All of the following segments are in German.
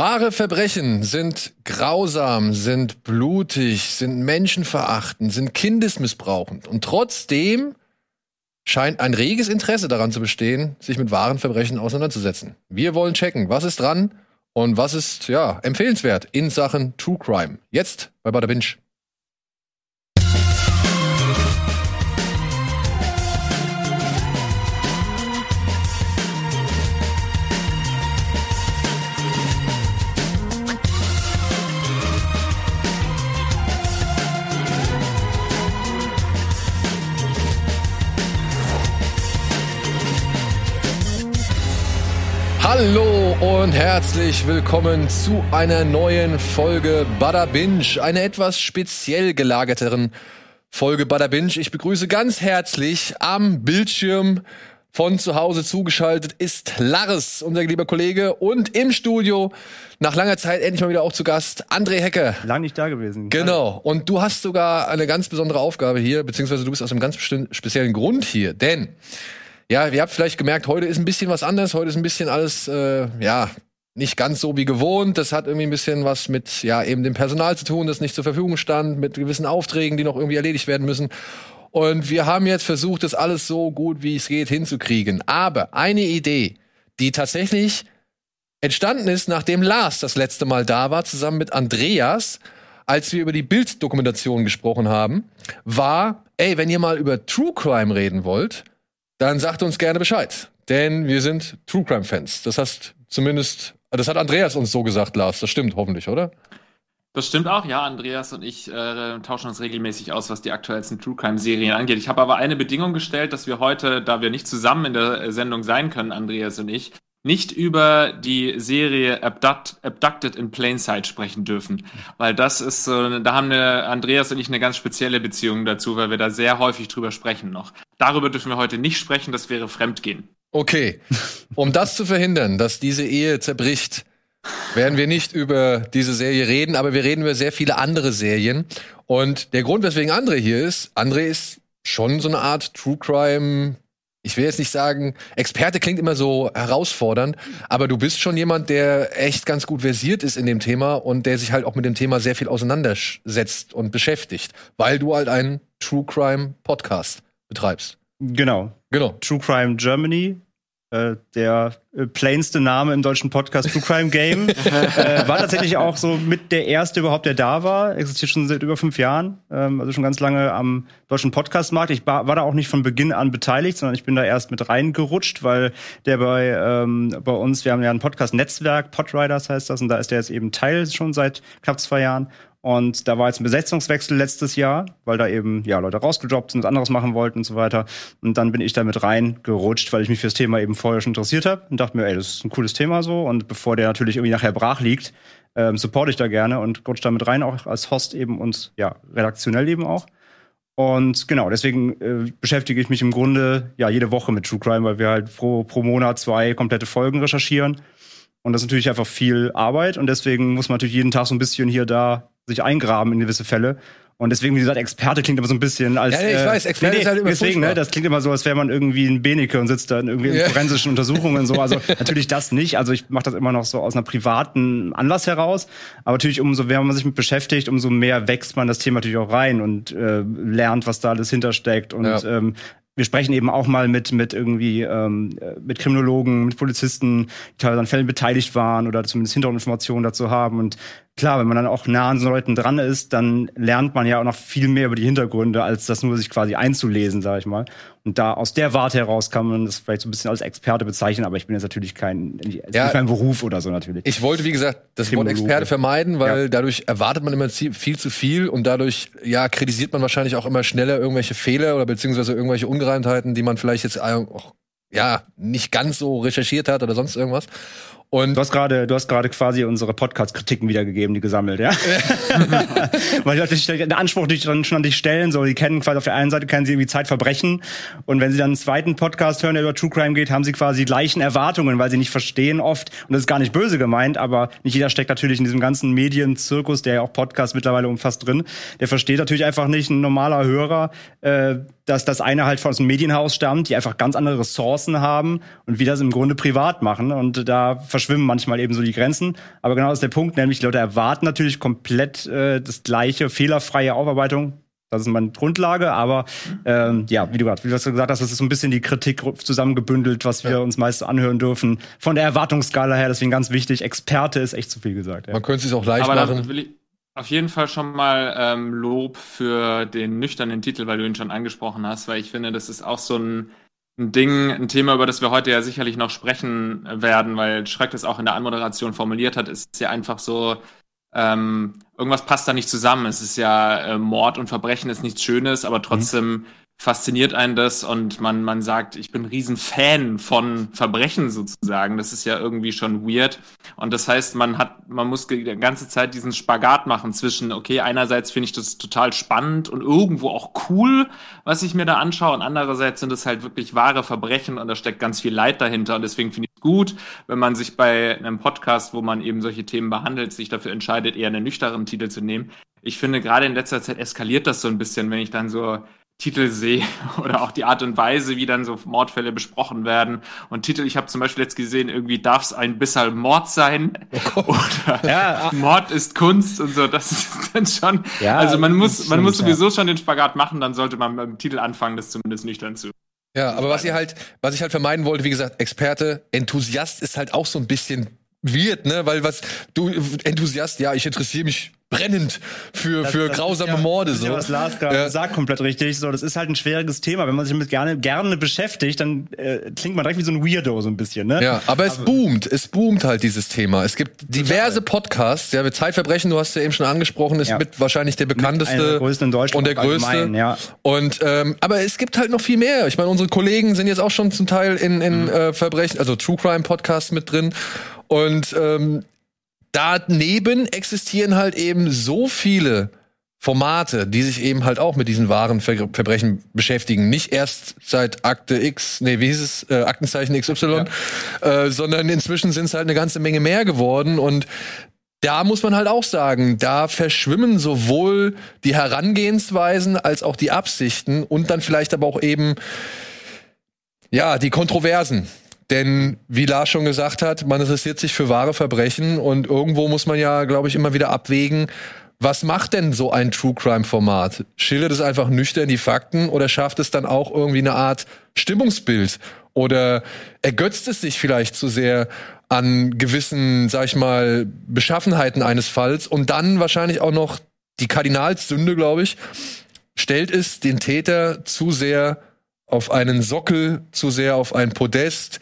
Wahre Verbrechen sind grausam, sind blutig, sind menschenverachtend, sind kindesmissbrauchend. Und trotzdem scheint ein reges Interesse daran zu bestehen, sich mit wahren Verbrechen auseinanderzusetzen. Wir wollen checken, was ist dran und was ist, ja, empfehlenswert in Sachen True Crime. Jetzt bei Bada Binge. Hallo und herzlich willkommen zu einer neuen Folge Bada Binge, einer etwas speziell gelagerteren Folge Bada Binge. Ich begrüße ganz herzlich am Bildschirm von zu Hause zugeschaltet ist Lars, unser lieber Kollege, und im Studio nach langer Zeit endlich mal wieder auch zu Gast André Hecke. Lang nicht da gewesen. Genau. Und du hast sogar eine ganz besondere Aufgabe hier, beziehungsweise du bist aus einem ganz speziellen Grund hier, denn ja, ihr habt vielleicht gemerkt, heute ist ein bisschen was anderes. Heute ist ein bisschen alles, äh, ja, nicht ganz so wie gewohnt. Das hat irgendwie ein bisschen was mit, ja, eben dem Personal zu tun, das nicht zur Verfügung stand, mit gewissen Aufträgen, die noch irgendwie erledigt werden müssen. Und wir haben jetzt versucht, das alles so gut wie es geht hinzukriegen. Aber eine Idee, die tatsächlich entstanden ist, nachdem Lars das letzte Mal da war, zusammen mit Andreas, als wir über die Bilddokumentation gesprochen haben, war, ey, wenn ihr mal über True Crime reden wollt, dann sagt uns gerne Bescheid. Denn wir sind True Crime Fans. Das heißt zumindest, das hat Andreas uns so gesagt, Lars. Das stimmt hoffentlich, oder? Das stimmt auch, ja. Andreas und ich äh, tauschen uns regelmäßig aus, was die aktuellsten True Crime Serien angeht. Ich habe aber eine Bedingung gestellt, dass wir heute, da wir nicht zusammen in der Sendung sein können, Andreas und ich, nicht über die Serie Abduct, Abducted in Plain Sight sprechen dürfen. Weil das ist so, da haben eine, Andreas und ich eine ganz spezielle Beziehung dazu, weil wir da sehr häufig drüber sprechen noch. Darüber dürfen wir heute nicht sprechen, das wäre Fremdgehen. Okay. Um das zu verhindern, dass diese Ehe zerbricht, werden wir nicht über diese Serie reden, aber wir reden über sehr viele andere Serien. Und der Grund, weswegen André hier ist, André ist schon so eine Art True Crime ich will jetzt nicht sagen, Experte klingt immer so herausfordernd, aber du bist schon jemand, der echt ganz gut versiert ist in dem Thema und der sich halt auch mit dem Thema sehr viel auseinandersetzt und beschäftigt, weil du halt einen True Crime Podcast betreibst. Genau. Genau. True Crime Germany äh, der äh, plainste Name im deutschen Podcast True Crime Game. äh, war tatsächlich auch so mit der erste überhaupt, der da war. Existiert schon seit über fünf Jahren. Ähm, also schon ganz lange am deutschen Podcastmarkt. Ich war, war da auch nicht von Beginn an beteiligt, sondern ich bin da erst mit reingerutscht, weil der bei, ähm, bei uns, wir haben ja ein Podcast-Netzwerk, Podriders heißt das, und da ist der jetzt eben Teil schon seit knapp zwei Jahren. Und da war jetzt ein Besetzungswechsel letztes Jahr, weil da eben ja Leute rausgedroppt sind, anderes machen wollten und so weiter. Und dann bin ich da mit reingerutscht, weil ich mich fürs Thema eben vorher schon interessiert habe und dachte mir, ey, das ist ein cooles Thema so. Und bevor der natürlich irgendwie nachher brach liegt, ähm, supporte ich da gerne und rutsche da mit rein, auch als Host eben und ja, redaktionell eben auch. Und genau, deswegen äh, beschäftige ich mich im Grunde ja jede Woche mit True Crime, weil wir halt pro, pro Monat zwei komplette Folgen recherchieren. Und das ist natürlich einfach viel Arbeit und deswegen muss man natürlich jeden Tag so ein bisschen hier da sich eingraben in gewisse Fälle. Und deswegen, wie gesagt, Experte klingt immer so ein bisschen als. Ja, ich äh, weiß, Experte nee, ist halt immer Deswegen, ne, das klingt immer so, als wäre man irgendwie ein Beneke und sitzt da in irgendwie in forensischen Untersuchungen und so. Also natürlich das nicht. Also ich mache das immer noch so aus einer privaten Anlass heraus. Aber natürlich, umso mehr man sich mit beschäftigt, umso mehr wächst man das Thema natürlich auch rein und äh, lernt, was da alles hintersteckt und ja. ähm, wir sprechen eben auch mal mit, mit irgendwie, ähm, mit Kriminologen, mit Polizisten, die teilweise an Fällen beteiligt waren oder zumindest Hintergrundinformationen dazu haben. Und klar, wenn man dann auch nah an so Leuten dran ist, dann lernt man ja auch noch viel mehr über die Hintergründe, als das nur sich quasi einzulesen, sage ich mal. Und da aus der Warte heraus kann man das vielleicht so ein bisschen als Experte bezeichnen, aber ich bin jetzt natürlich kein, ja, nicht mein Beruf oder so natürlich. Ich wollte, wie gesagt, das Wort Experte vermeiden, weil ja. dadurch erwartet man immer viel zu viel und dadurch, ja, kritisiert man wahrscheinlich auch immer schneller irgendwelche Fehler oder beziehungsweise irgendwelche Ungereimtheiten, die man vielleicht jetzt auch, ja, nicht ganz so recherchiert hat oder sonst irgendwas. Und du hast gerade, du hast gerade quasi unsere Podcast-Kritiken wiedergegeben, die gesammelt, ja? Weil die Leute den Anspruch die dann schon an dich stellen, so, die kennen quasi auf der einen Seite kennen sie irgendwie Zeitverbrechen und wenn sie dann einen zweiten Podcast hören, der über True Crime geht, haben sie quasi die gleichen Erwartungen, weil sie nicht verstehen oft und das ist gar nicht böse gemeint, aber nicht jeder steckt natürlich in diesem ganzen Medienzirkus, der ja auch Podcast mittlerweile umfasst drin. Der versteht natürlich einfach nicht ein normaler Hörer, äh, dass das eine halt aus dem Medienhaus stammt, die einfach ganz andere Ressourcen haben und wie das im Grunde privat machen und da verschwimmen manchmal eben so die Grenzen. Aber genau das ist der Punkt, nämlich die Leute erwarten natürlich komplett äh, das gleiche, fehlerfreie Aufarbeitung. Das ist meine Grundlage, aber ähm, ja, wie du gerade wie du gesagt hast, das ist so ein bisschen die Kritik zusammengebündelt, was wir ja. uns meist anhören dürfen. Von der Erwartungsskala her, deswegen ganz wichtig, Experte ist echt zu viel gesagt. Ja. Man könnte es auch leicht aber machen. Will ich auf jeden Fall schon mal ähm, Lob für den nüchternen Titel, weil du ihn schon angesprochen hast, weil ich finde, das ist auch so ein ein Ding, ein Thema, über das wir heute ja sicherlich noch sprechen werden, weil Schreck das auch in der Anmoderation formuliert hat, ist ja einfach so, ähm, irgendwas passt da nicht zusammen. Es ist ja äh, Mord und Verbrechen ist nichts Schönes, aber trotzdem mhm fasziniert einen das und man, man sagt, ich bin ein Riesenfan von Verbrechen sozusagen. Das ist ja irgendwie schon weird. Und das heißt, man hat, man muss die ganze Zeit diesen Spagat machen zwischen, okay, einerseits finde ich das total spannend und irgendwo auch cool, was ich mir da anschaue, und andererseits sind es halt wirklich wahre Verbrechen und da steckt ganz viel Leid dahinter. Und deswegen finde ich es gut, wenn man sich bei einem Podcast, wo man eben solche Themen behandelt, sich dafür entscheidet, eher einen nüchteren Titel zu nehmen. Ich finde, gerade in letzter Zeit eskaliert das so ein bisschen, wenn ich dann so Titel sehe oder auch die Art und Weise, wie dann so Mordfälle besprochen werden. Und Titel, ich habe zum Beispiel jetzt gesehen, irgendwie darf es ein bisschen Mord sein oder ja. Mord ist Kunst und so. Das ist dann schon. Ja, also man muss, man muss sowieso ja. schon den Spagat machen, dann sollte man beim Titel anfangen, das zumindest nüchtern zu. Ja, aber was ihr halt, was ich halt vermeiden wollte, wie gesagt, Experte, Enthusiast ist halt auch so ein bisschen wird, ne? Weil was du Enthusiast, ja, ich interessiere mich brennend für, das, für das grausame ja, Morde. So. Ja, was Lars gerade ja. sagt, komplett richtig. So, das ist halt ein schwieriges Thema. Wenn man sich damit gerne, gerne beschäftigt, dann äh, klingt man direkt wie so ein Weirdo so ein bisschen, ne? Ja, aber es aber, boomt. Es boomt halt dieses Thema. Es gibt diverse Podcasts. Ja, mit Zeitverbrechen, du hast ja eben schon angesprochen, ist ja. mit wahrscheinlich der bekannteste der größten in Deutschland und der größte. Ja. Und ähm, aber es gibt halt noch viel mehr. Ich meine, unsere Kollegen sind jetzt auch schon zum Teil in, in mhm. äh, Verbrechen, also True Crime Podcasts mit drin. Und ähm, daneben existieren halt eben so viele Formate, die sich eben halt auch mit diesen wahren Ver Verbrechen beschäftigen. Nicht erst seit Akte X, nee, wie hieß es, äh, Aktenzeichen XY, ja. äh, sondern inzwischen sind es halt eine ganze Menge mehr geworden und da muss man halt auch sagen, da verschwimmen sowohl die Herangehensweisen als auch die Absichten und dann vielleicht aber auch eben ja, die Kontroversen. Denn wie Lars schon gesagt hat, man interessiert sich für wahre Verbrechen und irgendwo muss man ja, glaube ich, immer wieder abwägen, was macht denn so ein True Crime Format? Schildert es einfach nüchtern die Fakten oder schafft es dann auch irgendwie eine Art Stimmungsbild? Oder ergötzt es sich vielleicht zu sehr an gewissen, sag ich mal, Beschaffenheiten eines Falls und dann wahrscheinlich auch noch die Kardinalssünde, glaube ich, stellt es den Täter zu sehr auf einen Sockel, zu sehr auf ein Podest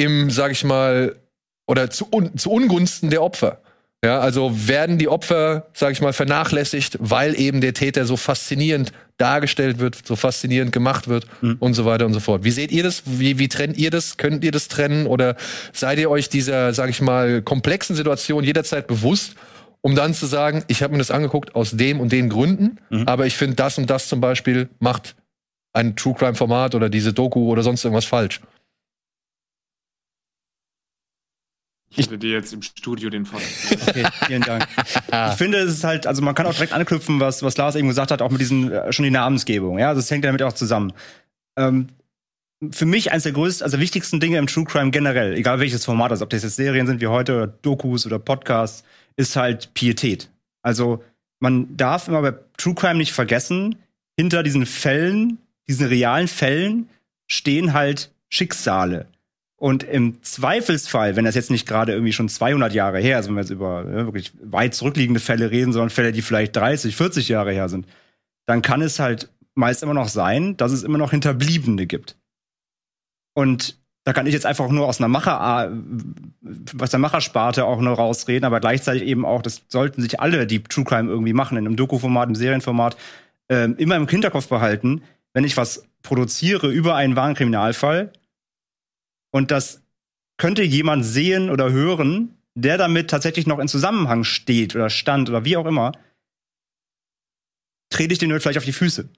im, sag ich mal, oder zu, un, zu Ungunsten der Opfer. Ja, also werden die Opfer, sag ich mal, vernachlässigt, weil eben der Täter so faszinierend dargestellt wird, so faszinierend gemacht wird mhm. und so weiter und so fort. Wie seht ihr das? Wie, wie trennt ihr das? Könnt ihr das trennen? Oder seid ihr euch dieser, sag ich mal, komplexen Situation jederzeit bewusst, um dann zu sagen, ich habe mir das angeguckt aus dem und den Gründen, mhm. aber ich finde das und das zum Beispiel macht ein True Crime Format oder diese Doku oder sonst irgendwas falsch? Ich hätte dir jetzt im Studio den Fall. Okay, vielen Dank. ich finde, es ist halt, also man kann auch direkt anknüpfen, was, was Lars eben gesagt hat, auch mit diesen, äh, schon die Namensgebung. Ja, also es hängt damit auch zusammen. Ähm, für mich eines der größten, also wichtigsten Dinge im True Crime generell, egal welches Format, also ob das jetzt Serien sind wie heute oder Dokus oder Podcasts, ist halt Pietät. Also man darf immer bei True Crime nicht vergessen, hinter diesen Fällen, diesen realen Fällen stehen halt Schicksale. Und im Zweifelsfall, wenn das jetzt nicht gerade irgendwie schon 200 Jahre her ist, wenn wir jetzt über ja, wirklich weit zurückliegende Fälle reden, sondern Fälle, die vielleicht 30, 40 Jahre her sind, dann kann es halt meist immer noch sein, dass es immer noch Hinterbliebene gibt. Und da kann ich jetzt einfach nur aus einer Macher, was der Machersparte auch nur rausreden, aber gleichzeitig eben auch, das sollten sich alle, die True Crime irgendwie machen, in einem Doku-Format, im Serienformat, äh, immer im Hinterkopf behalten, wenn ich was produziere über einen wahren Kriminalfall, und das könnte jemand sehen oder hören, der damit tatsächlich noch in Zusammenhang steht oder stand oder wie auch immer, trete ich den vielleicht auf die Füße.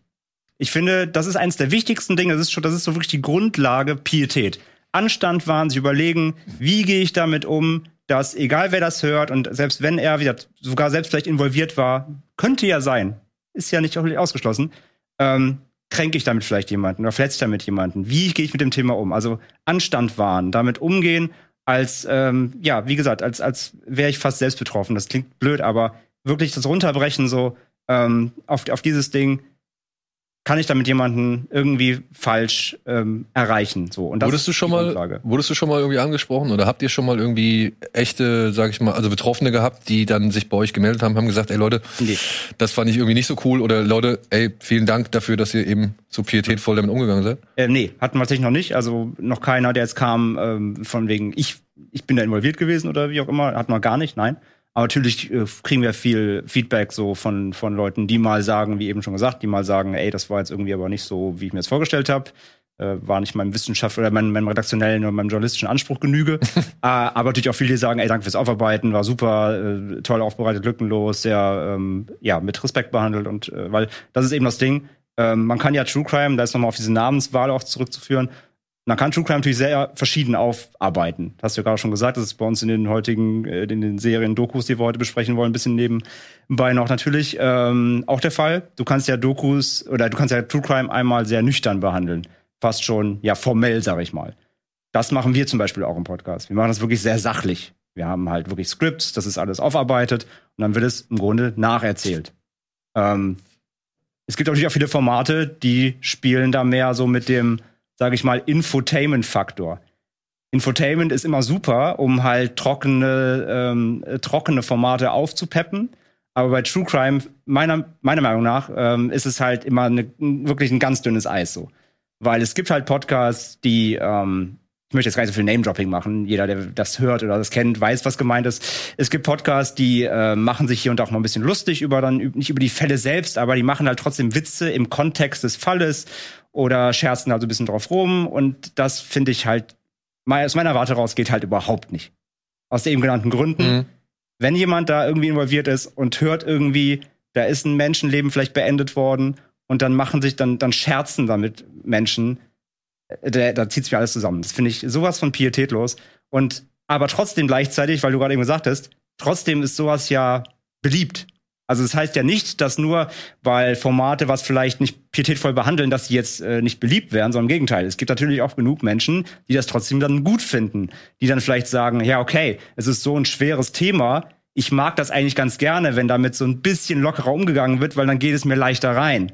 Ich finde, das ist eines der wichtigsten Dinge. Das ist schon, das ist so wirklich die Grundlage Pietät. Anstand waren, sich überlegen, wie gehe ich damit um, dass egal wer das hört und selbst wenn er wieder sogar selbst vielleicht involviert war, könnte ja sein, ist ja nicht ausgeschlossen, ähm, kränke ich damit vielleicht jemanden oder verletze ich damit jemanden? Wie gehe ich mit dem Thema um? Also Anstand wahren, damit umgehen als, ähm, ja, wie gesagt, als, als wäre ich fast selbst betroffen. Das klingt blöd, aber wirklich das Runterbrechen so ähm, auf, auf dieses Ding, kann ich damit jemanden irgendwie falsch ähm, erreichen. So. Und das wurdest du schon mal, wurdest du schon mal irgendwie angesprochen oder habt ihr schon mal irgendwie echte, sag ich mal, also Betroffene gehabt, die dann sich bei euch gemeldet haben, haben gesagt, ey Leute, nee. das fand ich irgendwie nicht so cool oder Leute, ey, vielen Dank dafür, dass ihr eben so pietätvoll damit umgegangen seid? Äh, nee, hatten wir tatsächlich noch nicht. Also noch keiner, der jetzt kam, ähm, von wegen, ich, ich bin da involviert gewesen oder wie auch immer, hatten wir gar nicht, nein. Aber natürlich äh, kriegen wir viel Feedback so von, von Leuten, die mal sagen, wie eben schon gesagt, die mal sagen, ey, das war jetzt irgendwie aber nicht so, wie ich mir das vorgestellt habe. Äh, war nicht meinem Wissenschaft oder meinem, meinem redaktionellen oder meinem journalistischen Anspruch genüge. äh, aber natürlich auch viele, sagen, ey, danke fürs Aufarbeiten, war super, äh, toll aufbereitet, lückenlos, sehr ähm, ja, mit Respekt behandelt und äh, weil das ist eben das Ding. Ähm, man kann ja True Crime, da ist nochmal auf diese Namenswahl auch zurückzuführen, man kann True Crime natürlich sehr verschieden aufarbeiten. Das hast du ja gerade schon gesagt, das ist bei uns in den heutigen, äh, in den Serien, Dokus, die wir heute besprechen wollen, ein bisschen nebenbei noch natürlich ähm, auch der Fall. Du kannst ja Dokus oder du kannst ja True Crime einmal sehr nüchtern behandeln. Fast schon, ja, formell, sag ich mal. Das machen wir zum Beispiel auch im Podcast. Wir machen das wirklich sehr sachlich. Wir haben halt wirklich Scripts, das ist alles aufarbeitet und dann wird es im Grunde nacherzählt. Ähm, es gibt natürlich auch viele Formate, die spielen da mehr so mit dem, sage ich mal, Infotainment-Faktor. Infotainment ist immer super, um halt trockene, ähm, trockene Formate aufzupeppen. Aber bei True Crime, meiner, meiner Meinung nach, ähm, ist es halt immer eine, wirklich ein ganz dünnes Eis so. Weil es gibt halt Podcasts, die, ähm, ich möchte jetzt gar nicht so viel Name-Dropping machen. Jeder, der das hört oder das kennt, weiß, was gemeint ist. Es gibt Podcasts, die äh, machen sich hier und da auch mal ein bisschen lustig über dann, nicht über die Fälle selbst, aber die machen halt trotzdem Witze im Kontext des Falles oder scherzen halt so ein bisschen drauf rum. Und das finde ich halt, aus meiner Warte raus, geht halt überhaupt nicht. Aus den eben genannten Gründen. Mhm. Wenn jemand da irgendwie involviert ist und hört irgendwie, da ist ein Menschenleben vielleicht beendet worden und dann machen sich, dann, dann scherzen damit Menschen, äh, da, da zieht sich mir alles zusammen. Das finde ich sowas von pietätlos. Und aber trotzdem gleichzeitig, weil du gerade eben gesagt hast, trotzdem ist sowas ja beliebt. Also das heißt ja nicht, dass nur, weil Formate was vielleicht nicht pietätvoll behandeln, dass sie jetzt äh, nicht beliebt werden, sondern im Gegenteil. Es gibt natürlich auch genug Menschen, die das trotzdem dann gut finden, die dann vielleicht sagen, ja, okay, es ist so ein schweres Thema, ich mag das eigentlich ganz gerne, wenn damit so ein bisschen lockerer umgegangen wird, weil dann geht es mir leichter rein.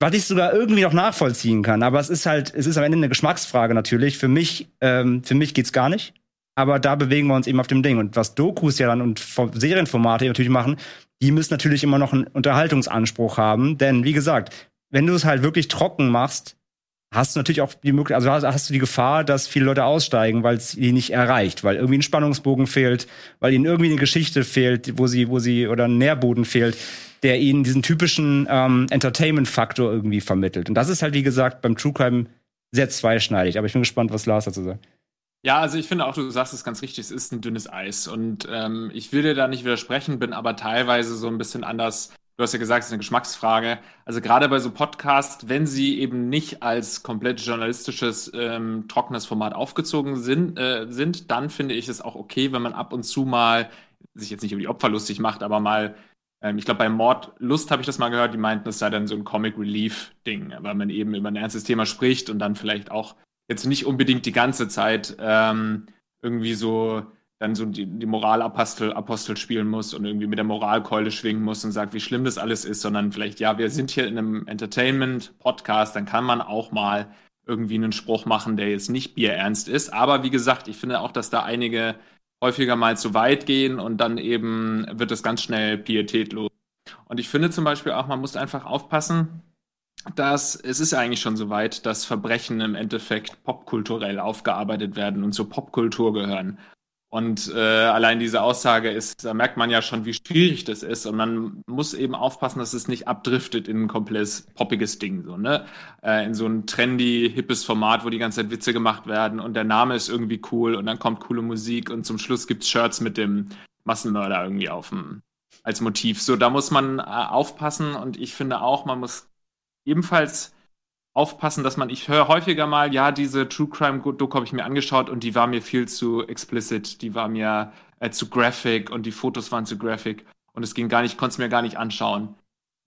Was ich sogar irgendwie noch nachvollziehen kann, aber es ist halt, es ist am Ende eine Geschmacksfrage natürlich. Für mich, ähm, für mich geht's gar nicht. Aber da bewegen wir uns eben auf dem Ding. Und was Dokus ja dann und Serienformate natürlich machen, die müssen natürlich immer noch einen Unterhaltungsanspruch haben. Denn wie gesagt, wenn du es halt wirklich trocken machst, hast du natürlich auch die Möglichkeit, also hast, du die Gefahr, dass viele Leute aussteigen, weil es ihnen nicht erreicht, weil irgendwie ein Spannungsbogen fehlt, weil ihnen irgendwie eine Geschichte fehlt, wo sie, wo sie oder ein Nährboden fehlt, der ihnen diesen typischen ähm, Entertainment-Faktor irgendwie vermittelt. Und das ist halt, wie gesagt, beim True Crime sehr zweischneidig. Aber ich bin gespannt, was Lars dazu sagt. Ja, also ich finde auch, du sagst es ganz richtig, es ist ein dünnes Eis. Und ähm, ich will dir da nicht widersprechen, bin aber teilweise so ein bisschen anders. Du hast ja gesagt, es ist eine Geschmacksfrage. Also gerade bei so Podcasts, wenn sie eben nicht als komplett journalistisches, ähm, trockenes Format aufgezogen sind, äh, sind, dann finde ich es auch okay, wenn man ab und zu mal sich jetzt nicht über die Opfer lustig macht, aber mal ähm, ich glaube, bei Mordlust habe ich das mal gehört, die meinten, es sei dann so ein Comic Relief-Ding, weil man eben über ein ernstes Thema spricht und dann vielleicht auch jetzt nicht unbedingt die ganze Zeit ähm, irgendwie so dann so die, die Moralapostel Apostel spielen muss und irgendwie mit der Moralkeule schwingen muss und sagt, wie schlimm das alles ist, sondern vielleicht, ja, wir sind hier in einem Entertainment-Podcast, dann kann man auch mal irgendwie einen Spruch machen, der jetzt nicht bierernst ist. Aber wie gesagt, ich finde auch, dass da einige häufiger mal zu weit gehen und dann eben wird es ganz schnell pietätlos. Und ich finde zum Beispiel auch, man muss einfach aufpassen, dass es ist eigentlich schon so weit, dass Verbrechen im Endeffekt popkulturell aufgearbeitet werden und zur Popkultur gehören. Und äh, allein diese Aussage ist, da merkt man ja schon, wie schwierig das ist. Und man muss eben aufpassen, dass es nicht abdriftet in ein komplettes poppiges Ding, so, ne? Äh, in so ein trendy, hippes Format, wo die ganze Zeit Witze gemacht werden und der Name ist irgendwie cool und dann kommt coole Musik und zum Schluss gibt's Shirts mit dem Massenmörder irgendwie auf dem, als Motiv. So, da muss man äh, aufpassen und ich finde auch, man muss ebenfalls aufpassen, dass man, ich höre häufiger mal, ja, diese True Crime Doku habe ich mir angeschaut und die war mir viel zu explicit, die war mir äh, zu graphic und die Fotos waren zu graphic und es ging gar nicht, konnte es mir gar nicht anschauen.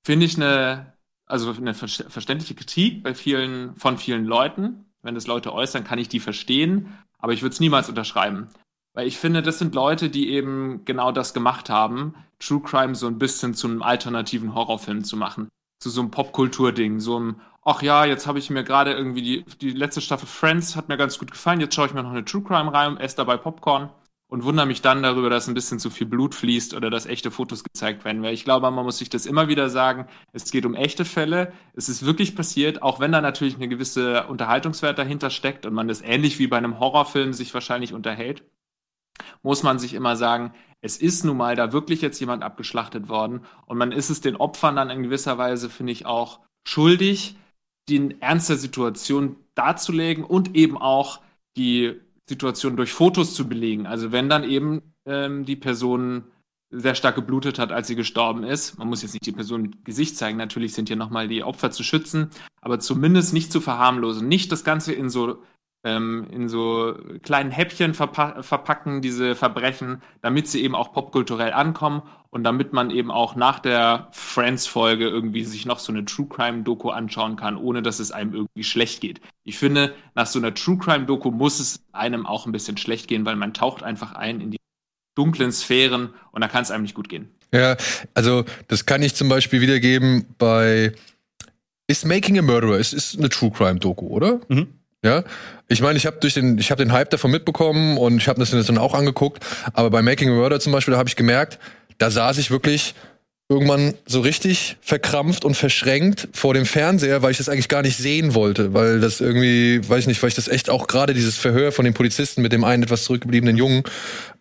Finde ich eine, also eine ver verständliche Kritik bei vielen, von vielen Leuten. Wenn das Leute äußern, kann ich die verstehen. aber ich würde es niemals unterschreiben. Weil ich finde, das sind Leute, die eben genau das gemacht haben, True Crime so ein bisschen zu einem alternativen Horrorfilm zu machen. Zu so einem Popkultur-Ding, so einem, ach ja, jetzt habe ich mir gerade irgendwie die, die letzte Staffel Friends hat mir ganz gut gefallen, jetzt schaue ich mir noch eine True Crime rein, esse dabei Popcorn und wundere mich dann darüber, dass ein bisschen zu viel Blut fließt oder dass echte Fotos gezeigt werden. Weil ich glaube, man muss sich das immer wieder sagen, es geht um echte Fälle, es ist wirklich passiert, auch wenn da natürlich eine gewisse Unterhaltungswert dahinter steckt und man das ähnlich wie bei einem Horrorfilm sich wahrscheinlich unterhält muss man sich immer sagen, es ist nun mal da wirklich jetzt jemand abgeschlachtet worden und man ist es den Opfern dann in gewisser Weise, finde ich, auch schuldig, die Ernst der Situation darzulegen und eben auch die Situation durch Fotos zu belegen. Also wenn dann eben ähm, die Person sehr stark geblutet hat, als sie gestorben ist. Man muss jetzt nicht die Person mit Gesicht zeigen, natürlich sind hier nochmal die Opfer zu schützen, aber zumindest nicht zu verharmlosen. Nicht das Ganze in so ähm, in so kleinen Häppchen verpa verpacken, diese Verbrechen, damit sie eben auch popkulturell ankommen und damit man eben auch nach der Friends-Folge irgendwie sich noch so eine True Crime-Doku anschauen kann, ohne dass es einem irgendwie schlecht geht. Ich finde, nach so einer True Crime-Doku muss es einem auch ein bisschen schlecht gehen, weil man taucht einfach ein in die dunklen Sphären und da kann es einem nicht gut gehen. Ja, also das kann ich zum Beispiel wiedergeben bei ist Making a Murderer, es ist eine True Crime Doku, oder? Mhm. Ja, ich meine, ich habe durch den, ich habe den Hype davon mitbekommen und ich habe das dann auch angeguckt. Aber bei Making a Murder zum Beispiel, da habe ich gemerkt, da saß ich wirklich irgendwann so richtig verkrampft und verschränkt vor dem Fernseher, weil ich das eigentlich gar nicht sehen wollte, weil das irgendwie, weiß ich nicht, weil ich das echt auch gerade dieses Verhör von den Polizisten mit dem einen etwas zurückgebliebenen Jungen,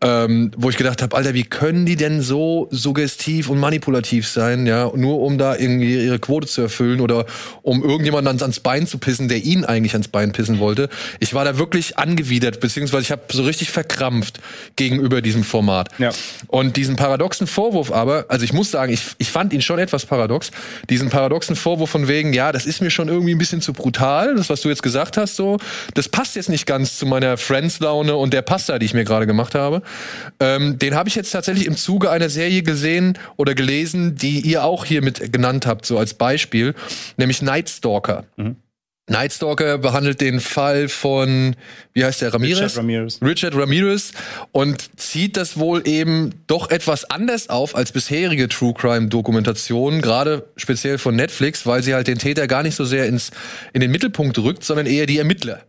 ähm, wo ich gedacht habe, Alter, wie können die denn so suggestiv und manipulativ sein, ja, nur um da irgendwie ihre Quote zu erfüllen oder um irgendjemanden ans, ans Bein zu pissen, der ihn eigentlich ans Bein pissen wollte. Ich war da wirklich angewidert, beziehungsweise ich habe so richtig verkrampft gegenüber diesem Format. Ja. Und diesen paradoxen Vorwurf aber, also ich muss sagen, ich, ich fand ihn schon etwas paradox. Diesen paradoxen Vorwurf von wegen, ja, das ist mir schon irgendwie ein bisschen zu brutal, das, was du jetzt gesagt hast, so, das passt jetzt nicht ganz zu meiner Friends-Laune und der Pasta, die ich mir gerade gemacht habe. Ähm, den habe ich jetzt tatsächlich im Zuge einer Serie gesehen oder gelesen, die ihr auch hier mit genannt habt, so als Beispiel, nämlich Night Stalker. Mhm. Night Stalker behandelt den Fall von, wie heißt der, Ramirez? Richard Ramirez. Richard Ramirez und zieht das wohl eben doch etwas anders auf als bisherige True Crime Dokumentationen, gerade speziell von Netflix, weil sie halt den Täter gar nicht so sehr ins, in den Mittelpunkt rückt, sondern eher die Ermittler.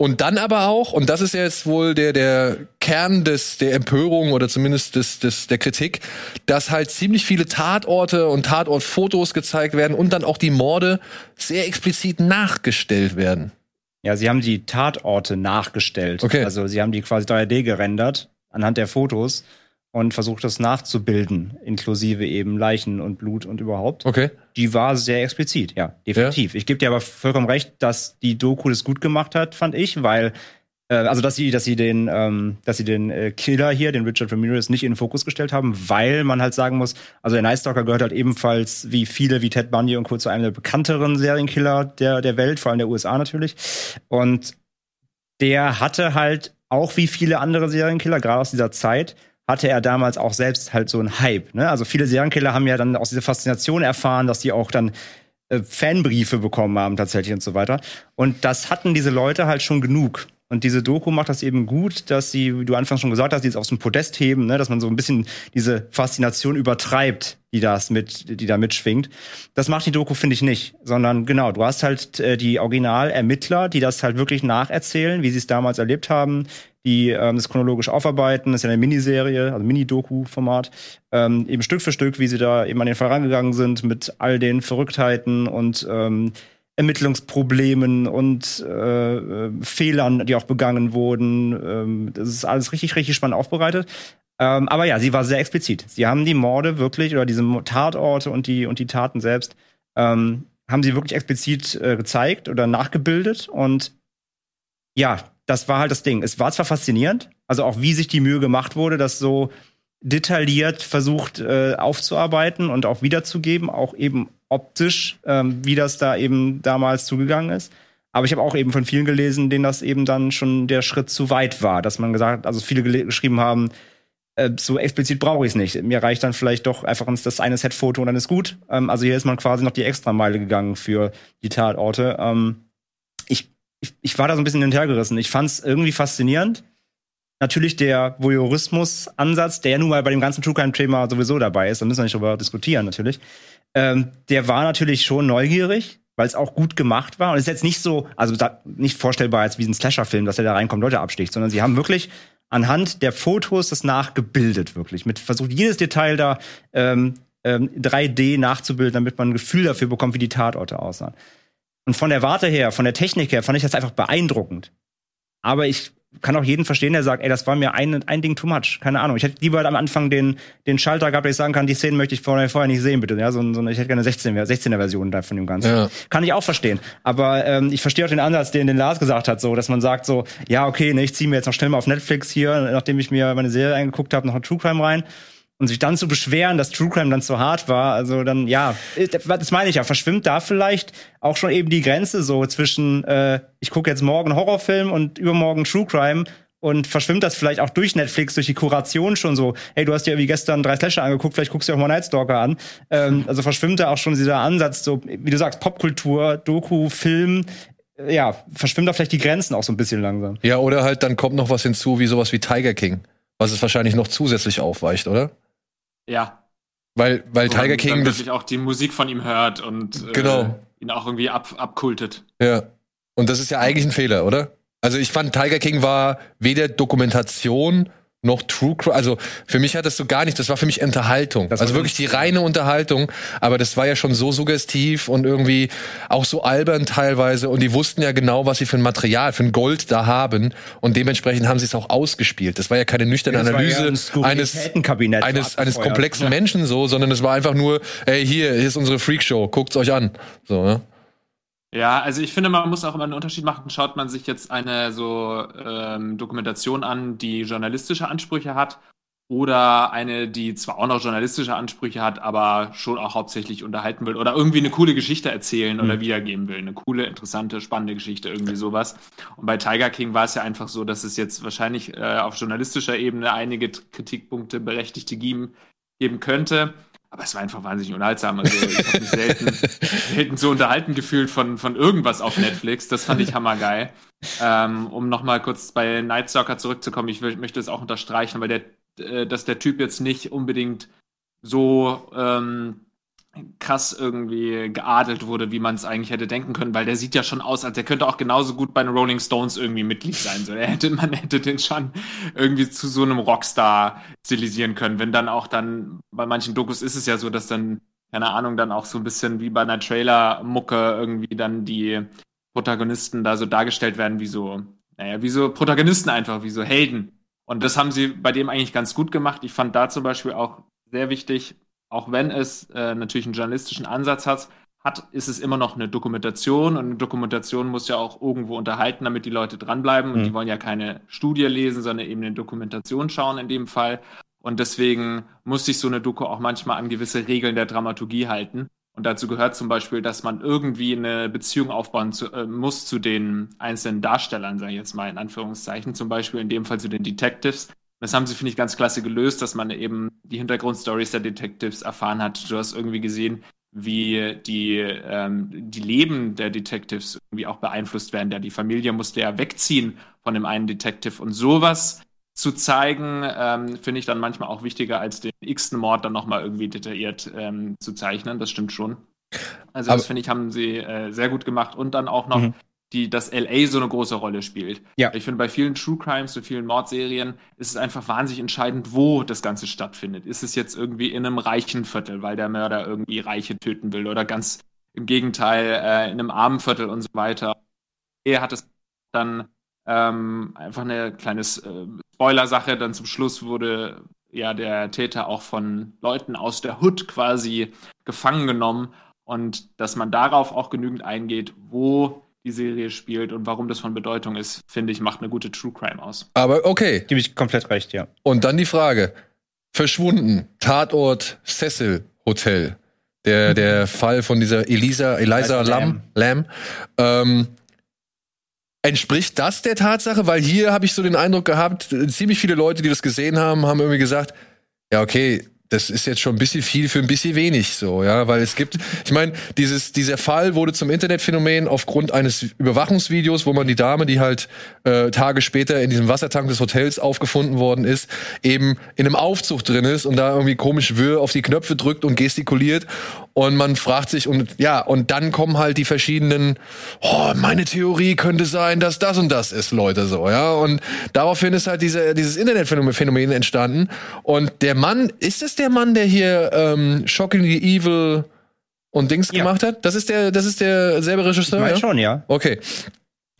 Und dann aber auch, und das ist jetzt wohl der, der Kern des, der Empörung oder zumindest des, des, der Kritik, dass halt ziemlich viele Tatorte und Tatortfotos gezeigt werden und dann auch die Morde sehr explizit nachgestellt werden. Ja, sie haben die Tatorte nachgestellt. Okay. Also sie haben die quasi 3D gerendert anhand der Fotos und versucht das nachzubilden, inklusive eben Leichen und Blut und überhaupt. Okay. Die war sehr explizit, ja, definitiv. Ja. Ich gebe dir aber vollkommen recht, dass die Doku das gut gemacht hat, fand ich, weil äh, also dass sie, dass sie den, ähm, dass sie den äh, Killer hier, den Richard Ramirez, nicht in den Fokus gestellt haben, weil man halt sagen muss, also der Night Stalker gehört halt ebenfalls wie viele, wie Ted Bundy und Co. zu einem der bekannteren Serienkiller der der Welt, vor allem der USA natürlich. Und der hatte halt auch wie viele andere Serienkiller, gerade aus dieser Zeit, hatte er damals auch selbst halt so einen Hype. Ne? Also viele Serienkiller haben ja dann aus dieser Faszination erfahren, dass die auch dann äh, Fanbriefe bekommen haben tatsächlich und so weiter. Und das hatten diese Leute halt schon genug. Und diese Doku macht das eben gut, dass sie, wie du anfangs schon gesagt hast, die es aus dem Podest heben, ne, dass man so ein bisschen diese Faszination übertreibt, die das mit, die da mitschwingt. Das macht die Doku, finde ich, nicht. Sondern genau, du hast halt äh, die Original-Ermittler, die das halt wirklich nacherzählen, wie sie es damals erlebt haben, die ähm, das chronologisch aufarbeiten. Das ist ja eine Miniserie, also Mini-Doku-Format. Ähm, eben Stück für Stück, wie sie da eben an den Fall rangegangen sind mit all den Verrücktheiten und ähm, Ermittlungsproblemen und äh, Fehlern, die auch begangen wurden. Ähm, das ist alles richtig, richtig spannend aufbereitet. Ähm, aber ja, sie war sehr explizit. Sie haben die Morde wirklich oder diese Tatorte und die und die Taten selbst ähm, haben sie wirklich explizit äh, gezeigt oder nachgebildet und ja, das war halt das Ding. Es war zwar faszinierend, also auch wie sich die Mühe gemacht wurde, das so detailliert versucht äh, aufzuarbeiten und auch wiederzugeben, auch eben optisch, ähm, wie das da eben damals zugegangen ist. Aber ich habe auch eben von vielen gelesen, denen das eben dann schon der Schritt zu weit war, dass man gesagt, also viele geschrieben haben, äh, so explizit brauche ich es nicht. Mir reicht dann vielleicht doch einfach das eine Set-Foto und dann ist gut. Ähm, also hier ist man quasi noch die Extrameile gegangen für die Tatorte. Ähm, ich ich, ich war da so ein bisschen hinterhergerissen. Ich fand es irgendwie faszinierend. Natürlich der Voyeurismus-Ansatz, der nun mal bei dem ganzen True Crime-Thema sowieso dabei ist, da müssen wir nicht drüber diskutieren, natürlich. Ähm, der war natürlich schon neugierig, weil es auch gut gemacht war. Und es ist jetzt nicht so, also nicht vorstellbar als wie ein Slasher-Film, dass er da reinkommt, Leute absticht, sondern sie haben wirklich anhand der Fotos das nachgebildet, wirklich. Mit versucht, jedes Detail da ähm, ähm, 3D nachzubilden, damit man ein Gefühl dafür bekommt, wie die Tatorte aussahen. Und von der Warte her, von der Technik her, fand ich das einfach beeindruckend. Aber ich kann auch jeden verstehen, der sagt, ey, das war mir ein, ein Ding too much. Keine Ahnung. Ich hätte lieber am Anfang den, den Schalter gehabt, dass ich sagen kann, die Szenen möchte ich vorher, vorher nicht sehen, bitte. Ja, so, so, ich hätte gerne eine 16, 16er Version von dem Ganzen. Ja. Kann ich auch verstehen. Aber ähm, ich verstehe auch den Ansatz, den, den Lars gesagt hat, so, dass man sagt so, ja, okay, ne, ich ziehe mir jetzt noch schnell mal auf Netflix hier, nachdem ich mir meine Serie eingeguckt habe, noch ein True Crime rein und sich dann zu beschweren, dass True Crime dann zu hart war, also dann ja, das meine ich ja, verschwimmt da vielleicht auch schon eben die Grenze so zwischen äh, ich gucke jetzt morgen Horrorfilm und übermorgen True Crime und verschwimmt das vielleicht auch durch Netflix, durch die Kuration schon so, hey, du hast dir wie gestern drei Slasher angeguckt, vielleicht guckst du auch mal Nightstalker an. Ähm, also verschwimmt da auch schon dieser Ansatz, so wie du sagst, Popkultur, Doku, Film, ja, verschwimmt da vielleicht die Grenzen auch so ein bisschen langsam. Ja, oder halt dann kommt noch was hinzu, wie sowas wie Tiger King, was es wahrscheinlich noch zusätzlich aufweicht, oder? Ja. Weil, weil Wo Tiger King. Wirklich auch die Musik von ihm hört und äh, genau. äh, ihn auch irgendwie ab, abkultet. Ja. Und das ist ja eigentlich ein Fehler, oder? Also ich fand Tiger King war weder Dokumentation noch True Crime. Also für mich hat das so gar nicht, das war für mich Unterhaltung. also wirklich die reine Unterhaltung. Aber das war ja schon so suggestiv und irgendwie auch so albern teilweise. Und die wussten ja genau, was sie für ein Material, für ein Gold da haben. Und dementsprechend haben sie es auch ausgespielt. Das war ja keine nüchterne ja, Analyse ja ein eines, eines, eines komplexen ja. Menschen so, sondern es war einfach nur, ey, hier, hier ist unsere Freakshow, guckt's euch an. So, ne? Ja, also ich finde, man muss auch immer einen Unterschied machen. Schaut man sich jetzt eine so ähm, Dokumentation an, die journalistische Ansprüche hat, oder eine, die zwar auch noch journalistische Ansprüche hat, aber schon auch hauptsächlich unterhalten will oder irgendwie eine coole Geschichte erzählen mhm. oder wiedergeben will. Eine coole, interessante, spannende Geschichte, irgendwie sowas. Und bei Tiger King war es ja einfach so, dass es jetzt wahrscheinlich äh, auf journalistischer Ebene einige Kritikpunkte berechtigte geben, geben könnte. Aber es war einfach wahnsinnig unterhaltsam. Also ich habe mich selten, selten so unterhalten gefühlt von, von irgendwas auf Netflix. Das fand ich hammergeil. Ähm, um nochmal kurz bei Night Stalker zurückzukommen, ich möchte es auch unterstreichen, weil der, äh, dass der Typ jetzt nicht unbedingt so ähm, krass irgendwie geadelt wurde, wie man es eigentlich hätte denken können, weil der sieht ja schon aus, als er könnte auch genauso gut bei den Rolling Stones irgendwie Mitglied sein. So, hätte, man hätte den schon irgendwie zu so einem Rockstar stilisieren können. Wenn dann auch dann, bei manchen Dokus ist es ja so, dass dann, keine Ahnung, dann auch so ein bisschen wie bei einer Trailer-Mucke irgendwie dann die Protagonisten da so dargestellt werden wie so, naja, wie so Protagonisten einfach, wie so Helden. Und das haben sie bei dem eigentlich ganz gut gemacht. Ich fand da zum Beispiel auch sehr wichtig, auch wenn es äh, natürlich einen journalistischen Ansatz hat, hat, ist es immer noch eine Dokumentation und eine Dokumentation muss ja auch irgendwo unterhalten, damit die Leute dranbleiben. Und mhm. die wollen ja keine Studie lesen, sondern eben eine Dokumentation schauen in dem Fall. Und deswegen muss sich so eine Doku auch manchmal an gewisse Regeln der Dramaturgie halten. Und dazu gehört zum Beispiel, dass man irgendwie eine Beziehung aufbauen zu, äh, muss zu den einzelnen Darstellern, sage ich jetzt mal in Anführungszeichen, zum Beispiel in dem Fall zu den Detectives, das haben sie, finde ich, ganz klasse gelöst, dass man eben die Hintergrundstories der Detectives erfahren hat. Du hast irgendwie gesehen, wie die, ähm, die Leben der Detectives irgendwie auch beeinflusst werden. Ja, die Familie musste ja wegziehen von dem einen Detective und sowas zu zeigen, ähm, finde ich dann manchmal auch wichtiger, als den x-ten Mord dann nochmal irgendwie detailliert ähm, zu zeichnen. Das stimmt schon. Also, Aber das finde ich, haben sie äh, sehr gut gemacht und dann auch noch mhm die das LA so eine große Rolle spielt. Ja. Ich finde, bei vielen True Crimes, bei vielen Mordserien ist es einfach wahnsinnig entscheidend, wo das Ganze stattfindet. Ist es jetzt irgendwie in einem reichen Viertel, weil der Mörder irgendwie Reiche töten will oder ganz im Gegenteil äh, in einem armen Viertel und so weiter. Er hat es dann ähm, einfach eine kleine äh, Spoiler-Sache. Dann zum Schluss wurde ja der Täter auch von Leuten aus der Hood quasi gefangen genommen und dass man darauf auch genügend eingeht, wo die Serie spielt und warum das von Bedeutung ist, finde ich, macht eine gute True Crime aus. Aber okay. Gebe ich komplett recht, ja. Und dann die Frage: Verschwunden, Tatort Cecil Hotel. Der, der Fall von dieser Elisa, Eliza Lam, Lam. Ähm, entspricht das der Tatsache? Weil hier habe ich so den Eindruck gehabt, ziemlich viele Leute, die das gesehen haben, haben irgendwie gesagt, ja, okay, das ist jetzt schon ein bisschen viel für ein bisschen wenig so, ja, weil es gibt, ich meine, dieses dieser Fall wurde zum Internetphänomen aufgrund eines Überwachungsvideos, wo man die Dame, die halt äh, Tage später in diesem Wassertank des Hotels aufgefunden worden ist, eben in einem Aufzug drin ist und da irgendwie komisch wirr auf die Knöpfe drückt und gestikuliert und man fragt sich und ja, und dann kommen halt die verschiedenen, oh, meine Theorie könnte sein, dass das und das ist, Leute, so, ja. Und daraufhin ist halt diese, dieses Internetphänomen entstanden. Und der Mann, ist es der Mann, der hier ähm, Shockingly Evil und Dings ja. gemacht hat? Das ist der, das ist der selbe Regisseur? Ich mein ja? schon, ja. Okay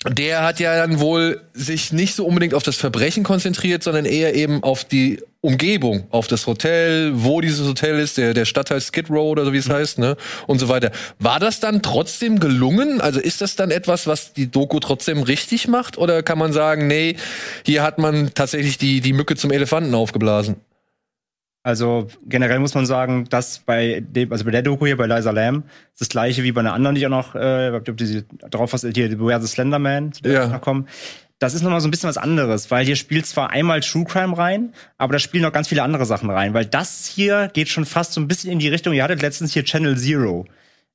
der hat ja dann wohl sich nicht so unbedingt auf das Verbrechen konzentriert, sondern eher eben auf die Umgebung, auf das Hotel, wo dieses Hotel ist, der, der Stadtteil Skid Row oder so wie es mhm. heißt, ne, und so weiter. War das dann trotzdem gelungen? Also ist das dann etwas, was die Doku trotzdem richtig macht? Oder kann man sagen, nee, hier hat man tatsächlich die, die Mücke zum Elefanten aufgeblasen? Also generell muss man sagen, dass bei dem, also bei der Doku hier bei Liza Lamb ist das gleiche wie bei einer anderen, die auch noch, äh, ob die drauf was hier, Beware the Slenderman, zu der ja. noch kommen. Das ist nochmal so ein bisschen was anderes, weil hier spielt zwar einmal True Crime rein, aber da spielen noch ganz viele andere Sachen rein, weil das hier geht schon fast so ein bisschen in die Richtung, ihr hattet letztens hier Channel Zero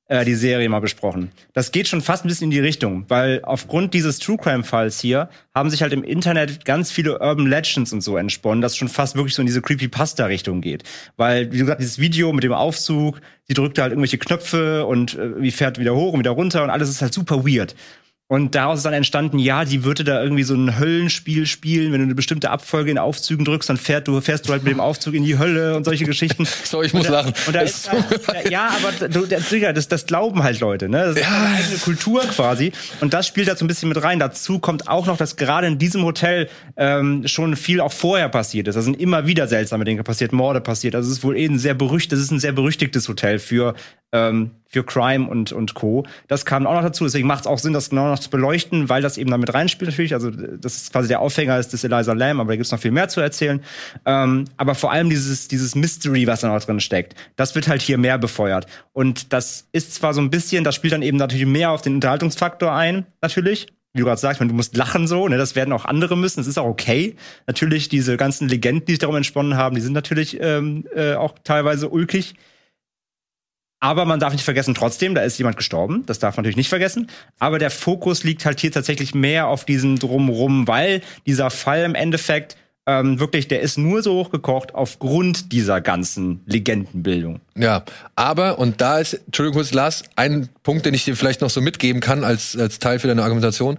äh, die Serie mal besprochen. Das geht schon fast ein bisschen in die Richtung, weil aufgrund dieses True Crime Falls hier haben sich halt im Internet ganz viele Urban Legends und so entsponnen, das schon fast wirklich so in diese Creepypasta Richtung geht, weil wie gesagt dieses Video mit dem Aufzug, sie drückt halt irgendwelche Knöpfe und äh, wie fährt wieder hoch und wieder runter und alles ist halt super weird. Und daraus ist dann entstanden, ja, die würde da irgendwie so ein Höllenspiel spielen. Wenn du eine bestimmte Abfolge in Aufzügen drückst, dann fährt du, fährst du halt mit dem Aufzug in die Hölle und solche Geschichten. so, ich muss da, lachen. Und da ist, da, ja, aber du, das, das glauben halt Leute, ne? Das ist ja. eine eigene Kultur quasi. Und das spielt da so ein bisschen mit rein. Dazu kommt auch noch, dass gerade in diesem Hotel ähm, schon viel auch vorher passiert ist. Da sind immer wieder seltsame Dinge passiert, Morde passiert. Also es ist wohl eh ein sehr berüchtigt, das ist ein sehr berüchtigtes Hotel für ähm, für Crime und, und Co. Das kam auch noch dazu, deswegen macht es auch Sinn, das genau noch zu beleuchten, weil das eben damit reinspielt natürlich. Also das ist quasi der Aufhänger des Eliza Lamb, aber da gibt's noch viel mehr zu erzählen. Ähm, aber vor allem dieses, dieses Mystery, was da noch drin steckt, das wird halt hier mehr befeuert. Und das ist zwar so ein bisschen, das spielt dann eben natürlich mehr auf den Unterhaltungsfaktor ein, natürlich, wie du gerade sagst, du musst lachen so, ne, das werden auch andere müssen, das ist auch okay. Natürlich, diese ganzen Legenden, die sich darum entsponnen haben, die sind natürlich ähm, äh, auch teilweise ulkig. Aber man darf nicht vergessen, trotzdem, da ist jemand gestorben. Das darf man natürlich nicht vergessen. Aber der Fokus liegt halt hier tatsächlich mehr auf diesen Drumrum, weil dieser Fall im Endeffekt ähm, wirklich, der ist nur so hochgekocht aufgrund dieser ganzen Legendenbildung. Ja, aber, und da ist, Entschuldigung kurz, Lars, ein Punkt, den ich dir vielleicht noch so mitgeben kann als, als Teil für deine Argumentation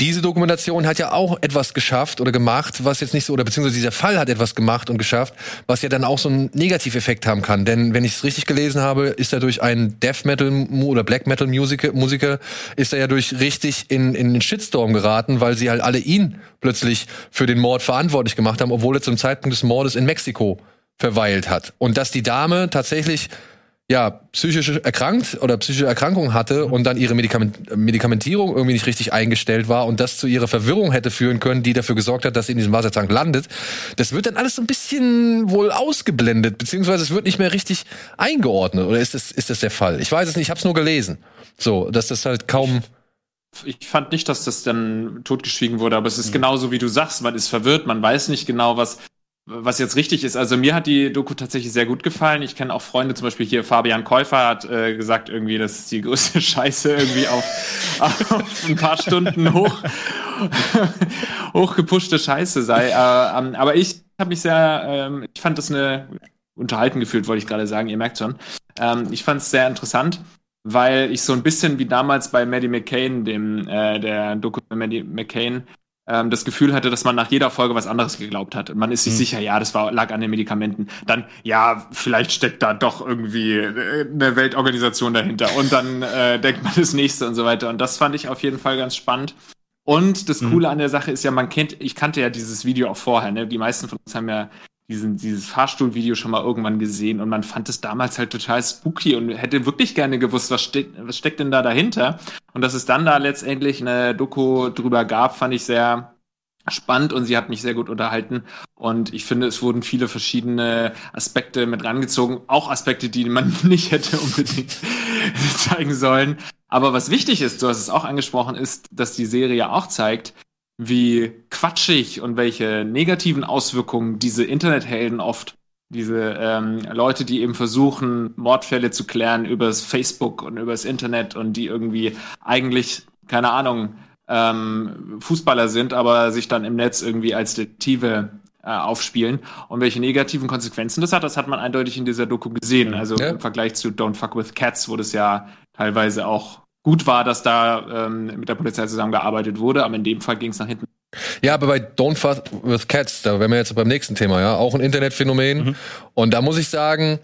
diese Dokumentation hat ja auch etwas geschafft oder gemacht, was jetzt nicht so, oder beziehungsweise dieser Fall hat etwas gemacht und geschafft, was ja dann auch so einen Negativeffekt haben kann. Denn wenn ich es richtig gelesen habe, ist er durch einen Death Metal oder Black Metal Musiker, Musiker ist er ja durch richtig in, in den Shitstorm geraten, weil sie halt alle ihn plötzlich für den Mord verantwortlich gemacht haben, obwohl er zum Zeitpunkt des Mordes in Mexiko verweilt hat. Und dass die Dame tatsächlich ja, psychisch erkrankt oder psychische Erkrankung hatte und dann ihre Medikament Medikamentierung irgendwie nicht richtig eingestellt war und das zu ihrer Verwirrung hätte führen können, die dafür gesorgt hat, dass sie in diesem Wassertank landet. Das wird dann alles so ein bisschen wohl ausgeblendet, beziehungsweise es wird nicht mehr richtig eingeordnet. Oder ist das, ist das der Fall? Ich weiß es nicht, ich habe es nur gelesen. So, dass das halt kaum. Ich fand nicht, dass das dann totgeschwiegen wurde, aber es ist mhm. genauso wie du sagst, man ist verwirrt, man weiß nicht genau, was was jetzt richtig ist. Also mir hat die Doku tatsächlich sehr gut gefallen. Ich kenne auch Freunde, zum Beispiel hier Fabian Käufer hat äh, gesagt, irgendwie, dass es die größte Scheiße irgendwie auf, auf ein paar Stunden hoch hochgepushte Scheiße sei. Äh, ähm, aber ich habe mich sehr, ähm, ich fand das eine unterhalten gefühlt, wollte ich gerade sagen. Ihr merkt schon. Ähm, ich fand es sehr interessant weil ich so ein bisschen wie damals bei Maddie McCain, dem äh, der Doku Maddie McCain, ähm, das Gefühl hatte, dass man nach jeder Folge was anderes geglaubt hat. Und man ist sich mhm. sicher, ja, das war, lag an den Medikamenten. Dann, ja, vielleicht steckt da doch irgendwie äh, eine Weltorganisation dahinter. Und dann äh, denkt man das nächste und so weiter. Und das fand ich auf jeden Fall ganz spannend. Und das mhm. Coole mhm. an der Sache ist ja, man kennt, ich kannte ja dieses Video auch vorher, ne? Die meisten von uns haben ja diesen, dieses Fahrstuhlvideo schon mal irgendwann gesehen und man fand es damals halt total spooky und hätte wirklich gerne gewusst, was steckt, was steckt denn da dahinter? Und dass es dann da letztendlich eine Doku drüber gab, fand ich sehr spannend und sie hat mich sehr gut unterhalten. Und ich finde, es wurden viele verschiedene Aspekte mit rangezogen, auch Aspekte, die man nicht hätte unbedingt zeigen sollen. Aber was wichtig ist, du hast es auch angesprochen, ist, dass die Serie auch zeigt, wie quatschig und welche negativen Auswirkungen diese Internethelden oft Diese ähm, Leute, die eben versuchen, Mordfälle zu klären übers Facebook und übers Internet und die irgendwie eigentlich, keine Ahnung, ähm, Fußballer sind, aber sich dann im Netz irgendwie als Detektive äh, aufspielen. Und welche negativen Konsequenzen das hat, das hat man eindeutig in dieser Doku gesehen. Also ja. im Vergleich zu Don't Fuck with Cats, wo das ja teilweise auch gut war, dass da ähm, mit der Polizei zusammengearbeitet wurde, aber in dem Fall ging es nach hinten. Ja, aber bei Don't Fuck with Cats, da wären wir jetzt beim nächsten Thema, ja, auch ein Internetphänomen. Mhm. Und da muss ich sagen,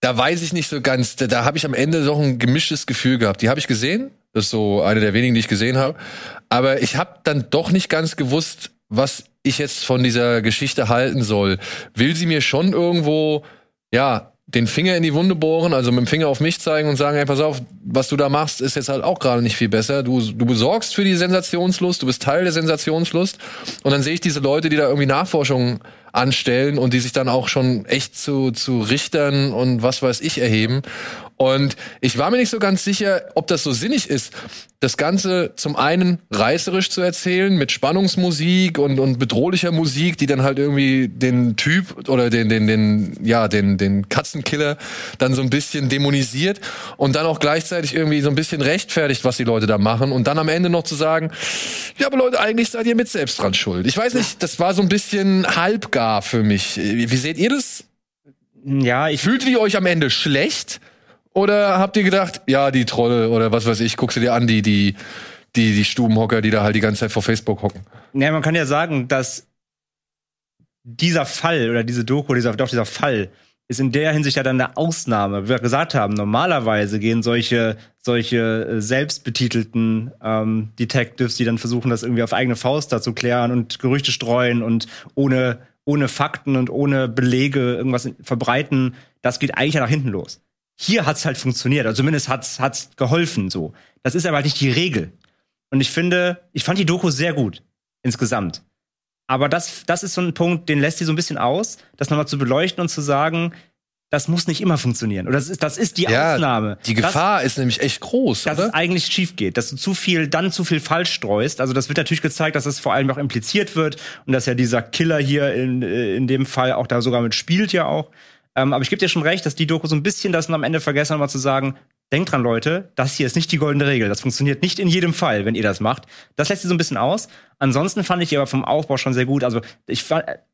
da weiß ich nicht so ganz, da, da habe ich am Ende so ein gemischtes Gefühl gehabt. Die habe ich gesehen, das ist so eine der wenigen, die ich gesehen habe. Aber ich habe dann doch nicht ganz gewusst, was ich jetzt von dieser Geschichte halten soll. Will sie mir schon irgendwo, ja, den Finger in die Wunde bohren, also mit dem Finger auf mich zeigen und sagen, hey, pass auf, was du da machst, ist jetzt halt auch gerade nicht viel besser. Du, du besorgst für die Sensationslust, du bist Teil der Sensationslust. Und dann sehe ich diese Leute, die da irgendwie Nachforschungen anstellen und die sich dann auch schon echt zu, zu Richtern und was weiß ich erheben. Und ich war mir nicht so ganz sicher, ob das so sinnig ist, das Ganze zum einen reißerisch zu erzählen, mit Spannungsmusik und, und bedrohlicher Musik, die dann halt irgendwie den Typ oder den, den, den, ja, den, den Katzenkiller dann so ein bisschen dämonisiert und dann auch gleichzeitig irgendwie so ein bisschen rechtfertigt, was die Leute da machen und dann am Ende noch zu sagen, ja, aber Leute, eigentlich seid ihr mit selbst dran schuld. Ich weiß nicht, das war so ein bisschen halbgar für mich. Wie seht ihr das? Ja, ich. Fühlt ihr euch am Ende schlecht? Oder habt ihr gedacht, ja, die Trolle oder was weiß ich, guckst du dir an, die, die, die, die Stubenhocker, die da halt die ganze Zeit vor Facebook hocken? Ja, man kann ja sagen, dass dieser Fall oder diese Doku, dieser, doch dieser Fall, ist in der Hinsicht ja dann eine Ausnahme. Wie wir gesagt haben, normalerweise gehen solche, solche äh, selbstbetitelten ähm, Detectives, die dann versuchen, das irgendwie auf eigene Faust da zu klären und Gerüchte streuen und ohne, ohne Fakten und ohne Belege irgendwas verbreiten, das geht eigentlich ja nach hinten los hier hat's halt funktioniert, also zumindest hat's hat's geholfen so. Das ist aber halt nicht die Regel. Und ich finde, ich fand die Doku sehr gut insgesamt. Aber das, das ist so ein Punkt, den lässt sie so ein bisschen aus, das nochmal zu beleuchten und zu sagen, das muss nicht immer funktionieren. Oder das ist, das ist die ja, Ausnahme. Die Gefahr das, ist nämlich echt groß, dass oder? es eigentlich schief geht, dass du zu viel, dann zu viel falsch streust. Also das wird natürlich gezeigt, dass es vor allem auch impliziert wird und dass ja dieser Killer hier in, in dem Fall auch da sogar mit spielt ja auch. Ähm, aber ich gebe dir schon recht, dass die Doku so ein bisschen das am Ende vergessen haben, mal zu sagen, denkt dran, Leute, das hier ist nicht die goldene Regel. Das funktioniert nicht in jedem Fall, wenn ihr das macht. Das lässt sie so ein bisschen aus. Ansonsten fand ich die aber vom Aufbau schon sehr gut. Also ich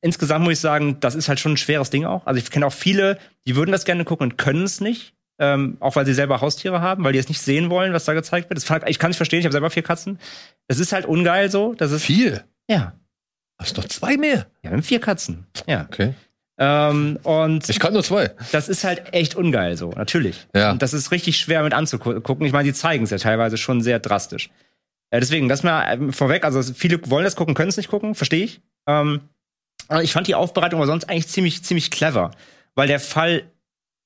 insgesamt muss ich sagen, das ist halt schon ein schweres Ding auch. Also ich kenne auch viele, die würden das gerne gucken und können es nicht. Ähm, auch weil sie selber Haustiere haben, weil die es nicht sehen wollen, was da gezeigt wird. Das, ich kann es verstehen, ich habe selber vier Katzen. Es ist halt ungeil so. Das ist, Vier? Ja. Hast du noch zwei mehr? Ja, wir haben vier Katzen. Ja. Okay. Ähm, und ich kann nur zwei. Das ist halt echt ungeil so, natürlich. Ja. Und das ist richtig schwer mit anzugucken. Ich meine, die zeigen es ja teilweise schon sehr drastisch. Äh, deswegen, das mal ähm, vorweg, also viele wollen das gucken, können es nicht gucken, verstehe ich. Ähm, aber ich fand die Aufbereitung aber sonst eigentlich ziemlich, ziemlich clever. Weil der Fall,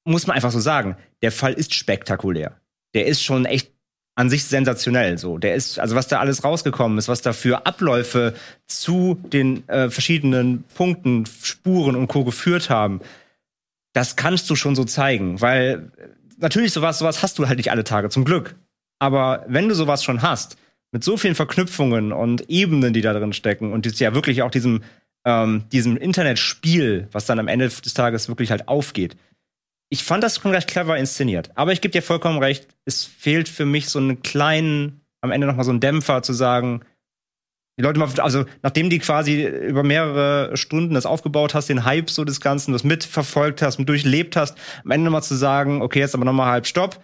muss man einfach so sagen, der Fall ist spektakulär. Der ist schon echt an sich sensationell so. Der ist, also was da alles rausgekommen ist, was da für Abläufe zu den äh, verschiedenen Punkten, Spuren und Co. geführt haben, das kannst du schon so zeigen. Weil äh, natürlich sowas, sowas hast du halt nicht alle Tage, zum Glück. Aber wenn du sowas schon hast, mit so vielen Verknüpfungen und Ebenen, die da drin stecken und jetzt ja wirklich auch diesem, ähm, diesem Internetspiel, was dann am Ende des Tages wirklich halt aufgeht, ich fand das schon recht clever inszeniert. Aber ich gebe dir vollkommen recht, es fehlt für mich so einen kleinen, am Ende nochmal so einen Dämpfer zu sagen, die Leute mal, also nachdem die quasi über mehrere Stunden das aufgebaut hast, den Hype so des Ganzen, das mitverfolgt hast, mit durchlebt hast, am Ende nochmal zu sagen, okay, jetzt aber nochmal halb Stopp,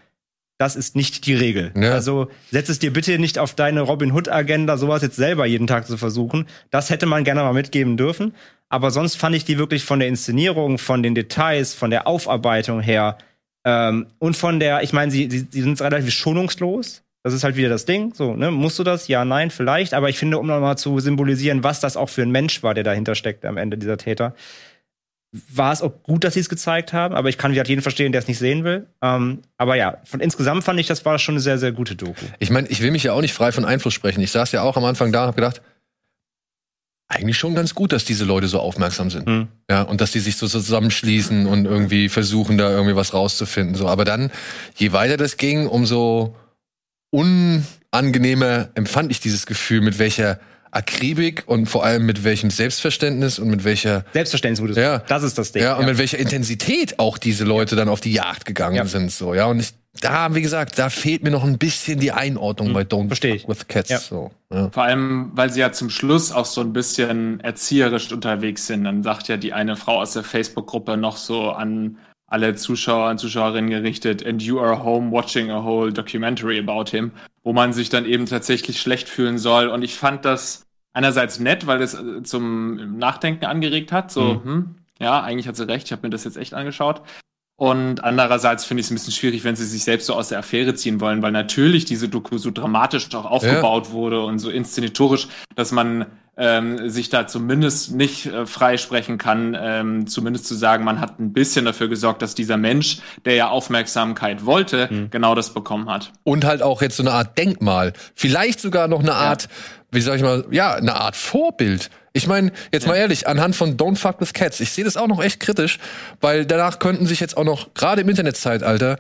das ist nicht die Regel. Ja. Also setz es dir bitte nicht auf deine Robin Hood Agenda, sowas jetzt selber jeden Tag zu versuchen. Das hätte man gerne mal mitgeben dürfen. Aber sonst fand ich die wirklich von der Inszenierung, von den Details, von der Aufarbeitung her ähm, und von der, ich meine, sie, sie, sie sind relativ schonungslos. Das ist halt wieder das Ding. So, ne? Musst du das? Ja, nein, vielleicht. Aber ich finde, um nochmal zu symbolisieren, was das auch für ein Mensch war, der dahinter steckt am Ende dieser Täter, war es auch gut, dass sie es gezeigt haben. Aber ich kann wieder jeden verstehen, der es nicht sehen will. Ähm, aber ja, von insgesamt fand ich, das war schon eine sehr, sehr gute Doku. Ich meine, ich will mich ja auch nicht frei von Einfluss sprechen. Ich saß ja auch am Anfang da und habe gedacht, eigentlich schon ganz gut, dass diese Leute so aufmerksam sind. Mhm. Ja, und dass die sich so zusammenschließen und irgendwie versuchen, da irgendwie was rauszufinden. So, aber dann, je weiter das ging, umso unangenehmer empfand ich dieses Gefühl, mit welcher Akribik und vor allem mit welchem Selbstverständnis und mit welcher Selbstverständnis wurde Ja. Das ist das Ding. ja, und mit welcher Intensität auch diese Leute dann auf die Jagd gegangen Ja. sind, so, ja. Und ich, da, wie gesagt, da fehlt mir noch ein bisschen die Einordnung bei Don't Mhm. versteh ich. With Cats, Ja. so. Ja. Vor allem, weil sie ja zum Schluss auch so ein bisschen erzieherisch unterwegs sind. Dann sagt ja die eine Frau aus der Facebook-Gruppe noch so an alle Zuschauer und Zuschauerinnen gerichtet, and you are home watching a whole documentary about him, wo man sich dann eben tatsächlich schlecht fühlen soll. Und ich fand das einerseits nett, weil es äh, zum Nachdenken angeregt hat. So, hm, ja, eigentlich hat sie recht, ich habe mir das jetzt echt angeschaut. Und andererseits finde ich es ein bisschen schwierig, wenn sie sich selbst so aus der Affäre ziehen wollen, weil natürlich diese Doku so dramatisch auch aufgebaut wurde und so inszenatorisch, dass man ähm, sich da zumindest nicht äh, freisprechen kann, ähm, zumindest zu sagen, man hat ein bisschen dafür gesorgt, dass dieser Mensch, der ja Aufmerksamkeit wollte, genau das bekommen hat. Und halt auch jetzt so eine Art Denkmal. Vielleicht sogar noch eine Art, wie sag ich mal, ja, eine Art Vorbild. Ich meine, jetzt mal ehrlich, anhand von Don't Fuck with Cats, ich sehe das auch noch echt kritisch, weil danach könnten sich jetzt auch noch, gerade im Internetzeitalter,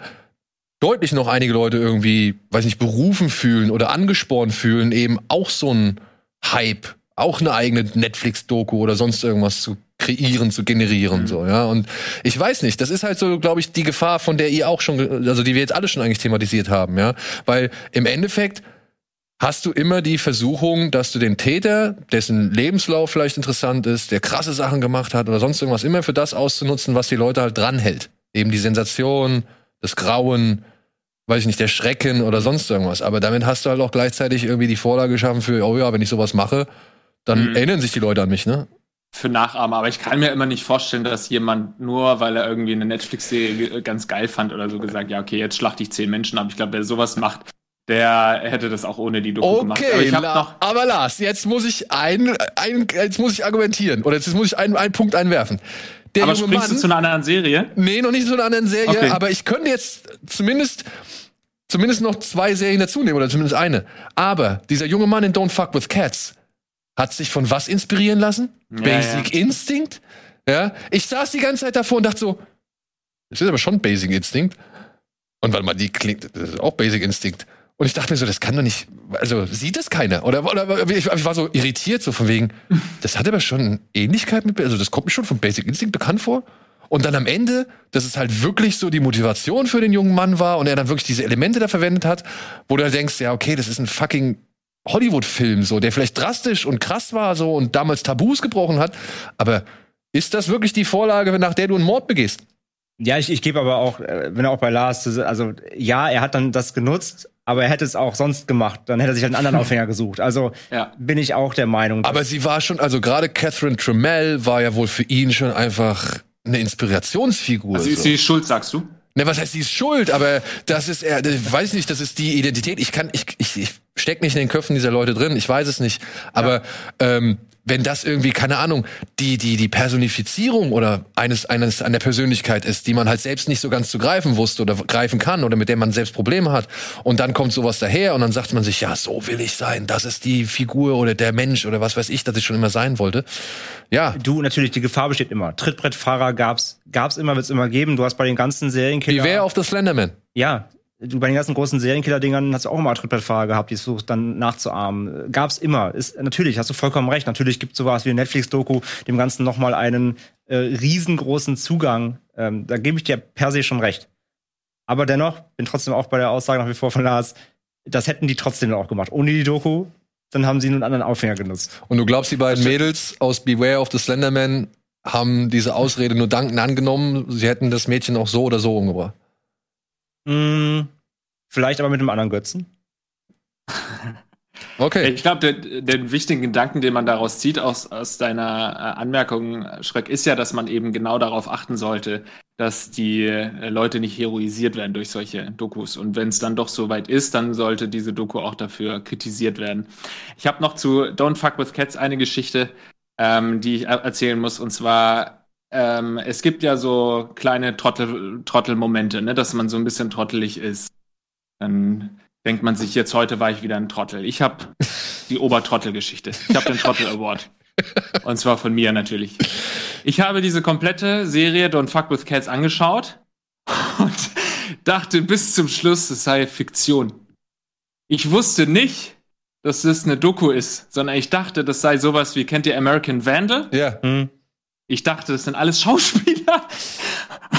deutlich noch einige Leute irgendwie, weiß nicht, berufen fühlen oder angespornt fühlen, eben auch so ein Hype, auch eine eigene Netflix-Doku oder sonst irgendwas zu kreieren, zu generieren, so, ja. Und ich weiß nicht, das ist halt so, glaube ich, die Gefahr, von der ihr auch schon, also die wir jetzt alle schon eigentlich thematisiert haben, ja. Weil im Endeffekt hast du immer die Versuchung, dass du den Täter, dessen Lebenslauf vielleicht interessant ist, der krasse Sachen gemacht hat oder sonst irgendwas, immer für das auszunutzen, was die Leute halt dranhält. Eben die Sensation, das Grauen, weiß ich nicht, der Schrecken oder sonst irgendwas. Aber damit hast du halt auch gleichzeitig irgendwie die Vorlage geschaffen für, oh ja, wenn ich sowas mache, dann Mhm. erinnern sich die Leute an mich, ne? Für Nachahmer, aber ich kann mir immer nicht vorstellen, dass jemand nur, weil er irgendwie eine Netflix-Serie ganz geil fand oder so gesagt, ja, okay, jetzt schlachte ich zehn Menschen ab. Ich glaube, wer sowas macht, der hätte das auch ohne die Doku gemacht. Aber Okay, ich hab La noch, aber Lars, jetzt muss ich ein, ein, jetzt muss ich argumentieren oder jetzt muss ich einen, einen Punkt einwerfen. Der aber junge springst du Mann- zu einer anderen Serie? Nee, noch nicht zu einer anderen Serie, Okay. aber ich könnte jetzt zumindest zumindest noch zwei Serien dazu nehmen oder zumindest eine. Aber dieser junge Mann in Don't Fuck with Cats hat sich von was inspirieren lassen? Ja, Basic Instinct? Ja, ich saß die ganze Zeit davor und dachte so, das ist aber schon Basic Instinct. Und warte mal, die klingt, das ist auch Basic Instinct. Und ich dachte mir so, das kann doch nicht, also sieht das keiner? Oder, oder ich, ich war so irritiert, so von wegen, das hat aber schon Ähnlichkeit mit, also das kommt mir schon von Basic Instinct bekannt vor. Und dann am Ende, dass es halt wirklich so die Motivation für den jungen Mann war und er dann wirklich diese Elemente da verwendet hat, wo du halt denkst, ja, okay, das ist ein fucking Hollywood-Film, so, der vielleicht drastisch und krass war, so, und damals Tabus gebrochen hat. Aber ist das wirklich die Vorlage, nach der du einen Mord begehst? Ja, ich, ich gebe aber auch, äh, bin auch bei Lars, also ja, er hat dann das genutzt, aber er hätte es auch sonst gemacht. Dann hätte er sich halt einen anderen Aufhänger gesucht. Also Ja. bin ich auch der Meinung. Aber sie war schon, also gerade Catherine Tremell war ja wohl für ihn schon einfach eine Inspirationsfigur. Also ist so. sie schuld, sagst du? Ne, was heißt, sie ist schuld, aber das ist er, ich weiß nicht, das ist die Identität. Ich kann, ich, ich, ich steck nicht in den Köpfen dieser Leute drin, ich weiß es nicht. Aber ähm, wenn das irgendwie, keine Ahnung, die, die, die Personifizierung oder eines, eines an der Persönlichkeit ist, die man halt selbst nicht so ganz zu greifen wusste oder greifen kann oder mit der man selbst Probleme hat, und dann kommt sowas daher und dann sagt man sich, ja, so will ich sein, das ist die Figur oder der Mensch oder was weiß ich, das ich schon immer sein wollte. Ja, Du, natürlich, die Gefahr besteht immer. Trittbrettfahrer gab's, gab's immer, wird's immer geben. Du hast bei den ganzen Serienkillern. Beware of the Slenderman. Ja, du bei den ganzen großen Serienkiller-Dingern hast du auch immer Trittbrettfahrer gehabt, die es versucht dann nachzuahmen. Gab's immer. Ist, natürlich, hast du vollkommen recht. Natürlich gibt sowas wie eine Netflix-Doku, dem Ganzen nochmal einen äh, riesengroßen Zugang. Ähm, da gebe ich dir per se schon recht. Aber dennoch, bin trotzdem auch bei der Aussage nach wie vor von Lars, das hätten die trotzdem auch gemacht. Ohne die Doku, dann haben sie einen anderen Aufhänger genutzt. Und du glaubst, die beiden Mädels aus Beware of the Slenderman haben diese Ausrede nur dankend angenommen, sie hätten das Mädchen auch so oder so umgebracht. Hm, vielleicht aber mit einem anderen Götzen. Okay. Ich glaube, den, den wichtigen Gedanken, den man daraus zieht aus, aus deiner äh, Anmerkung, Schreck, ist ja, dass man eben genau darauf achten sollte, dass die äh, Leute nicht heroisiert werden durch solche Dokus. Und wenn es dann doch so weit ist, dann sollte diese Doku auch dafür kritisiert werden. Ich habe noch zu Don't Fuck with Cats eine Geschichte, ähm, die ich er- erzählen muss. Und zwar, ähm, es gibt ja so kleine Trottel, Trottelmomente, ne, dass man so ein bisschen trottelig ist. Dann denkt man sich, jetzt heute war ich wieder ein Trottel. Ich habe die Obertrottel-Geschichte. Ich habe den Trottel Award. Und zwar von mir natürlich. Ich habe diese komplette Serie Don't Fuck with Cats angeschaut und dachte bis zum Schluss, es sei Fiktion. Ich wusste nicht, dass es eine Doku ist, sondern ich dachte, das sei sowas wie, kennt ihr American Vandal? Ja. Hm. Ich dachte, das sind alles Schauspieler.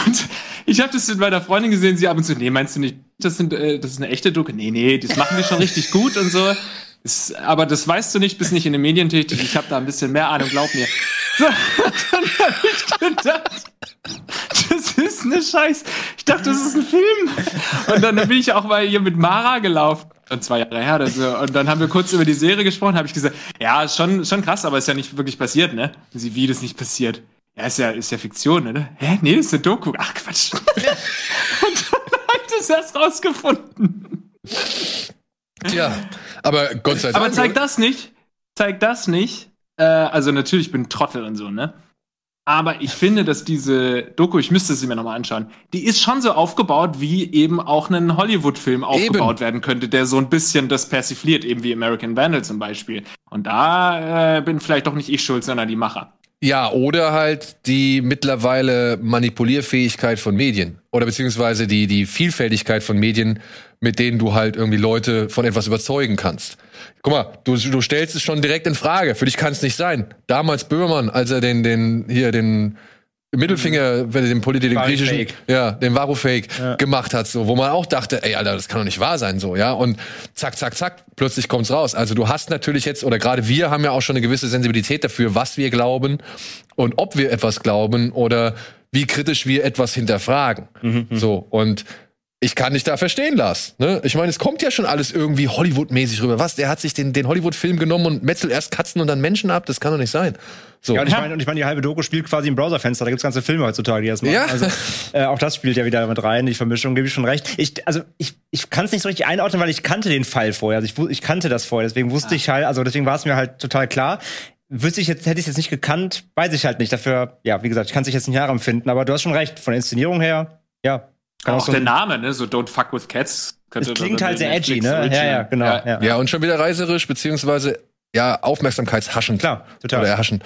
Und ich habe das mit meiner Freundin gesehen, sie ab und zu, nee, meinst du nicht, das, sind, äh, das ist eine echte Doku? Nee, nee, das machen die schon richtig gut und so. Das, aber das weißt du nicht, bist nicht in den Medien tätig. Ich habe da ein bisschen mehr Ahnung, glaub mir. So, dann habe ich gedacht, das ist eine Scheiß. Ich dachte, das ist ein Film. Und dann bin ich auch mal hier mit Mara gelaufen. Und zwei Jahre her so. Und dann haben wir kurz über die Serie gesprochen, habe ich gesagt, ja, schon, schon krass, aber ist ja nicht wirklich passiert, ne? Sie, wie das nicht passiert? Ja, ist ja, ist ja Fiktion, ne? Hä? Nee, das ist eine Doku. Ach, Quatsch. Und dann habe ich das erst rausgefunden. Tja, aber Gott sei Dank. Aber zeig das nicht. Zeig das nicht. Äh, also natürlich bin Trottel und so, ne? Aber ich finde, dass diese Doku, ich müsste sie mir nochmal anschauen, die ist schon so aufgebaut, wie eben auch ein Hollywood-Film aufgebaut werden könnte, der so ein bisschen das persifliert, eben wie American Vandal zum Beispiel. Und da äh, bin vielleicht doch nicht ich schuld, sondern die Macher. Ja, oder halt die mittlerweile Manipulierfähigkeit von Medien. Oder beziehungsweise die, die Vielfältigkeit von Medien, mit denen du halt irgendwie Leute von etwas überzeugen kannst. Guck mal, du, du stellst es schon direkt in Frage. Für dich kann es nicht sein. Damals Böhmermann, als er den, den, hier, den Mittelfinger, wenn er den Politik, den griechischen, ja, den Varufake Ja. gemacht hat, so, wo man auch dachte, ey, Alter, das kann doch nicht wahr sein, so, ja, und zack, zack, zack, plötzlich kommt's raus. Also du hast natürlich jetzt, oder gerade wir haben ja auch schon eine gewisse Sensibilität dafür, was wir glauben und ob wir etwas glauben oder wie kritisch wir etwas hinterfragen. So, und ich kann dich da verstehen, Lars. Ne? Ich meine, es kommt ja schon alles irgendwie Hollywood-mäßig rüber. Was? Der hat sich den, den Hollywood-Film genommen und metzelt erst Katzen und dann Menschen ab? Das kann doch nicht sein. So. Ja, und ich meine, ich meine, die halbe Doku spielt quasi im Browserfenster. Da gibt's ganze Filme heutzutage, die das machen. Ja. Also, äh, auch das spielt ja wieder mit rein, die Vermischung, gebe ich schon recht. Ich, also, ich, ich kann es nicht so richtig einordnen, weil ich kannte den Fall vorher. Also, ich, ich kannte das vorher. Deswegen wusste ich halt, also, deswegen war es mir halt total klar. Wüsste ich jetzt, hätte ich es jetzt nicht gekannt, weiß ich halt nicht. Dafür, ja, wie gesagt, ich kann es jetzt nicht nachempfinden. Aber du hast schon recht. Von der Inszenierung her, ja. Auch, so der Name, ne? So Don't Fuck with Cats. Es könnte klingt dann halt sehr edgy, ne? Ja, Original. ja, genau. Ja, Ja, und schon wieder reiserisch, beziehungsweise ja, aufmerksamkeitshaschend. Klar, total. Oder erhaschend.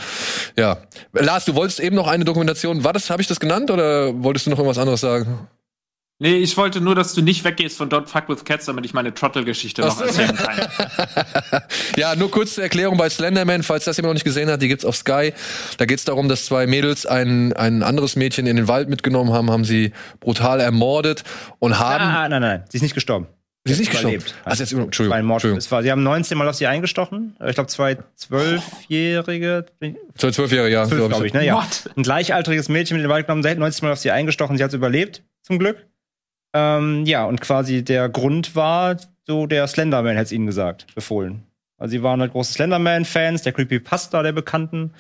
Ja. Lars, du wolltest eben noch eine Dokumentation. War das, habe ich das genannt oder wolltest du noch irgendwas anderes sagen? Nee, ich wollte nur, dass du nicht weggehst von Don't Fuck with Cats, damit ich meine Trottel-Geschichte noch erzählen kann. Ja, nur kurz zur Erklärung bei Slenderman, falls das jemand noch nicht gesehen hat, die gibt's auf Sky. Da geht's darum, dass zwei Mädels ein, ein anderes Mädchen in den Wald mitgenommen haben, haben sie brutal ermordet und haben. Ah, nein, nein, sie ist nicht gestorben. sie ist nicht gestorben. überlebt. Also jetzt, Es war Entschuldigung. ein Mord. Entschuldigung. Es war, sie haben 19 Mal auf sie eingestochen. Ich glaube, zwei Zwölfjährige, Zwölf zwölf Jahre, ja. zwölf, so glaube ich, ne? Ja. What? Ein gleichaltriges Mädchen mit in den Wald genommen, sie hat 19 Mal auf sie eingestochen, sie hat überlebt, zum Glück. Ähm, ja, und quasi der Grund war, so der Slenderman hätte es ihnen gesagt, befohlen. Also sie waren halt große Slenderman-Fans, der Creepypasta der Bekannten.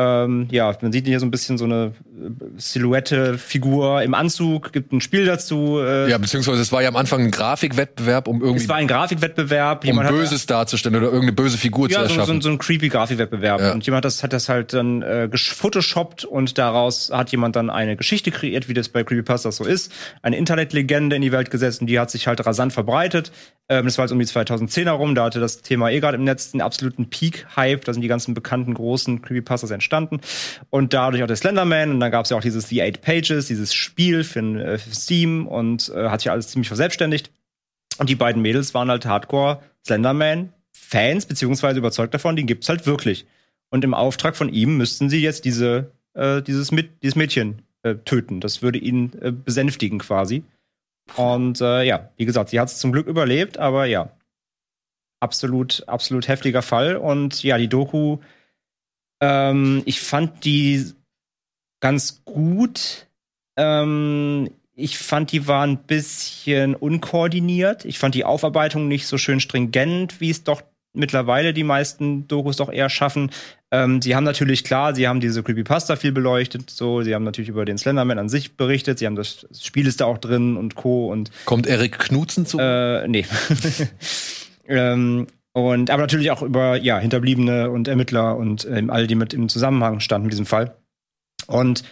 Ähm, ja, man sieht hier so ein bisschen so eine äh, Silhouette-Figur im Anzug, gibt ein Spiel dazu. Äh, Ja, beziehungsweise es war ja am Anfang ein Grafikwettbewerb, um irgendwie es war ein Grafikwettbewerb. um jemand hat- Böses darzustellen oder irgendeine böse Figur zu ja, so, erschaffen. so, so ein creepy Grafikwettbewerb. Ja. Und jemand das, hat das halt dann äh, gefotoshoppt und daraus hat jemand dann eine Geschichte kreiert, wie das bei Creepypastas so ist. Eine Internetlegende in die Welt gesetzt und die hat sich halt rasant verbreitet. Ähm, das war jetzt um die 2010 herum, da hatte das Thema eh gerade im Netz einen absoluten Peak-Hype. Da sind die ganzen bekannten großen Creepypastas entstanden. Und dadurch auch der Slenderman. Und dann gab es ja auch dieses The Eight Pages, dieses Spiel für, äh, für Steam und äh, hat sich alles ziemlich verselbstständigt. Und die beiden Mädels waren halt Hardcore Slenderman-Fans, beziehungsweise überzeugt davon, den gibt's halt wirklich. Und im Auftrag von ihm müssten sie jetzt diese, äh, dieses, mit, dieses Mädchen äh, töten. Das würde ihn äh, besänftigen quasi. Und äh, ja, wie gesagt, sie hat es zum Glück überlebt, aber ja, absolut, absolut heftiger Fall. Und ja, die Doku, ähm, ich fand die ganz gut. Ähm, ich fand, die war ein bisschen unkoordiniert. Ich fand die Aufarbeitung nicht so schön stringent, wie es doch mittlerweile die meisten Dokus doch eher schaffen. Ähm, sie haben natürlich klar, sie haben diese Creepypasta viel beleuchtet, so, sie haben natürlich über den Slenderman an sich berichtet, sie haben das, das Spiel ist da auch drin und Co. und Kommt Erik Knutzen zu? äh, nee. ähm, und aber natürlich auch über ja, Hinterbliebene und Ermittler und ähm, all die mit im Zusammenhang standen mit diesem Fall. Und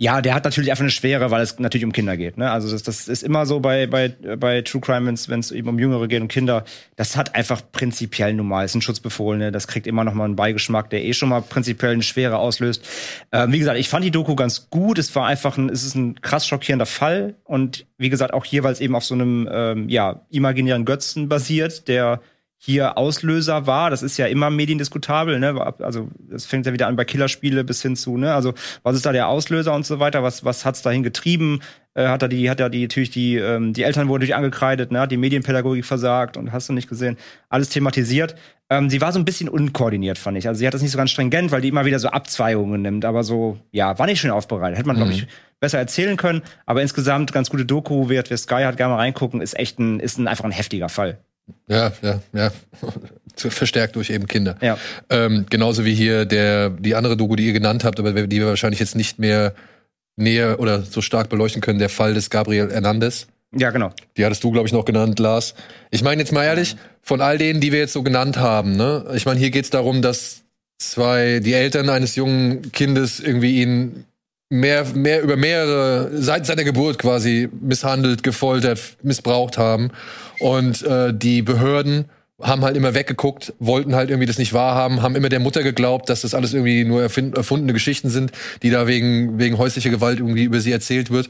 ja, der hat natürlich einfach eine Schwere, weil es natürlich um Kinder geht. Ne? Also das, das ist immer so bei, bei, bei True Crime, wenn es eben um Jüngere geht und Kinder. Das hat einfach prinzipiell normal, ist ein Schutzbefohlene. Das kriegt immer noch mal einen Beigeschmack, der eh schon mal prinzipiell eine Schwere auslöst. Ähm, wie gesagt, ich fand die Doku ganz gut. Es war einfach ein, es ist ein krass schockierender Fall. Und wie gesagt, auch hier, weil es eben auf so einem ähm, ja, imaginären Götzen basiert, der hier Auslöser war. Das ist ja immer mediendiskutabel, ne? Also es fängt ja wieder an bei Killerspiele bis hin zu, ne? Also was ist da der Auslöser und so weiter? Was was hat's dahin getrieben? Äh, hat er die hat er die natürlich die ähm, die Eltern wurden natürlich angekreidet, ne? Hat die Medienpädagogik versagt und hast du nicht gesehen? Alles thematisiert. Ähm, sie war so ein bisschen unkoordiniert, fand ich. Also sie hat das nicht so ganz stringent, weil die immer wieder so Abzweigungen nimmt, aber so ja, war nicht schön aufbereitet. Hätte man mhm. glaube ich besser erzählen können, aber insgesamt ganz gute Doku, wer, wer Sky hat gerne mal reingucken, ist echt ein ist ein einfach ein heftiger Fall. Ja, ja, ja. Verstärkt durch eben Kinder. Ja. Ähm, genauso wie hier der, die andere Doku, die ihr genannt habt, aber die wir wahrscheinlich jetzt nicht mehr näher oder so stark beleuchten können, der Fall des Gabriel Hernandez. Ja, genau. Die hattest du, glaube ich, noch genannt, Lars. Ich meine jetzt mal ehrlich, von all denen, die wir jetzt so genannt haben, ne? Ich meine, hier geht's darum, dass zwei, die Eltern eines jungen Kindes irgendwie ihn mehr, mehr über mehrere, seit seiner Geburt quasi misshandelt, gefoltert, missbraucht haben. Und äh, die Behörden haben halt immer weggeguckt, wollten halt irgendwie das nicht wahrhaben, haben immer der Mutter geglaubt, dass das alles irgendwie nur erfundene Geschichten sind, die da wegen, wegen häuslicher Gewalt irgendwie über sie erzählt wird.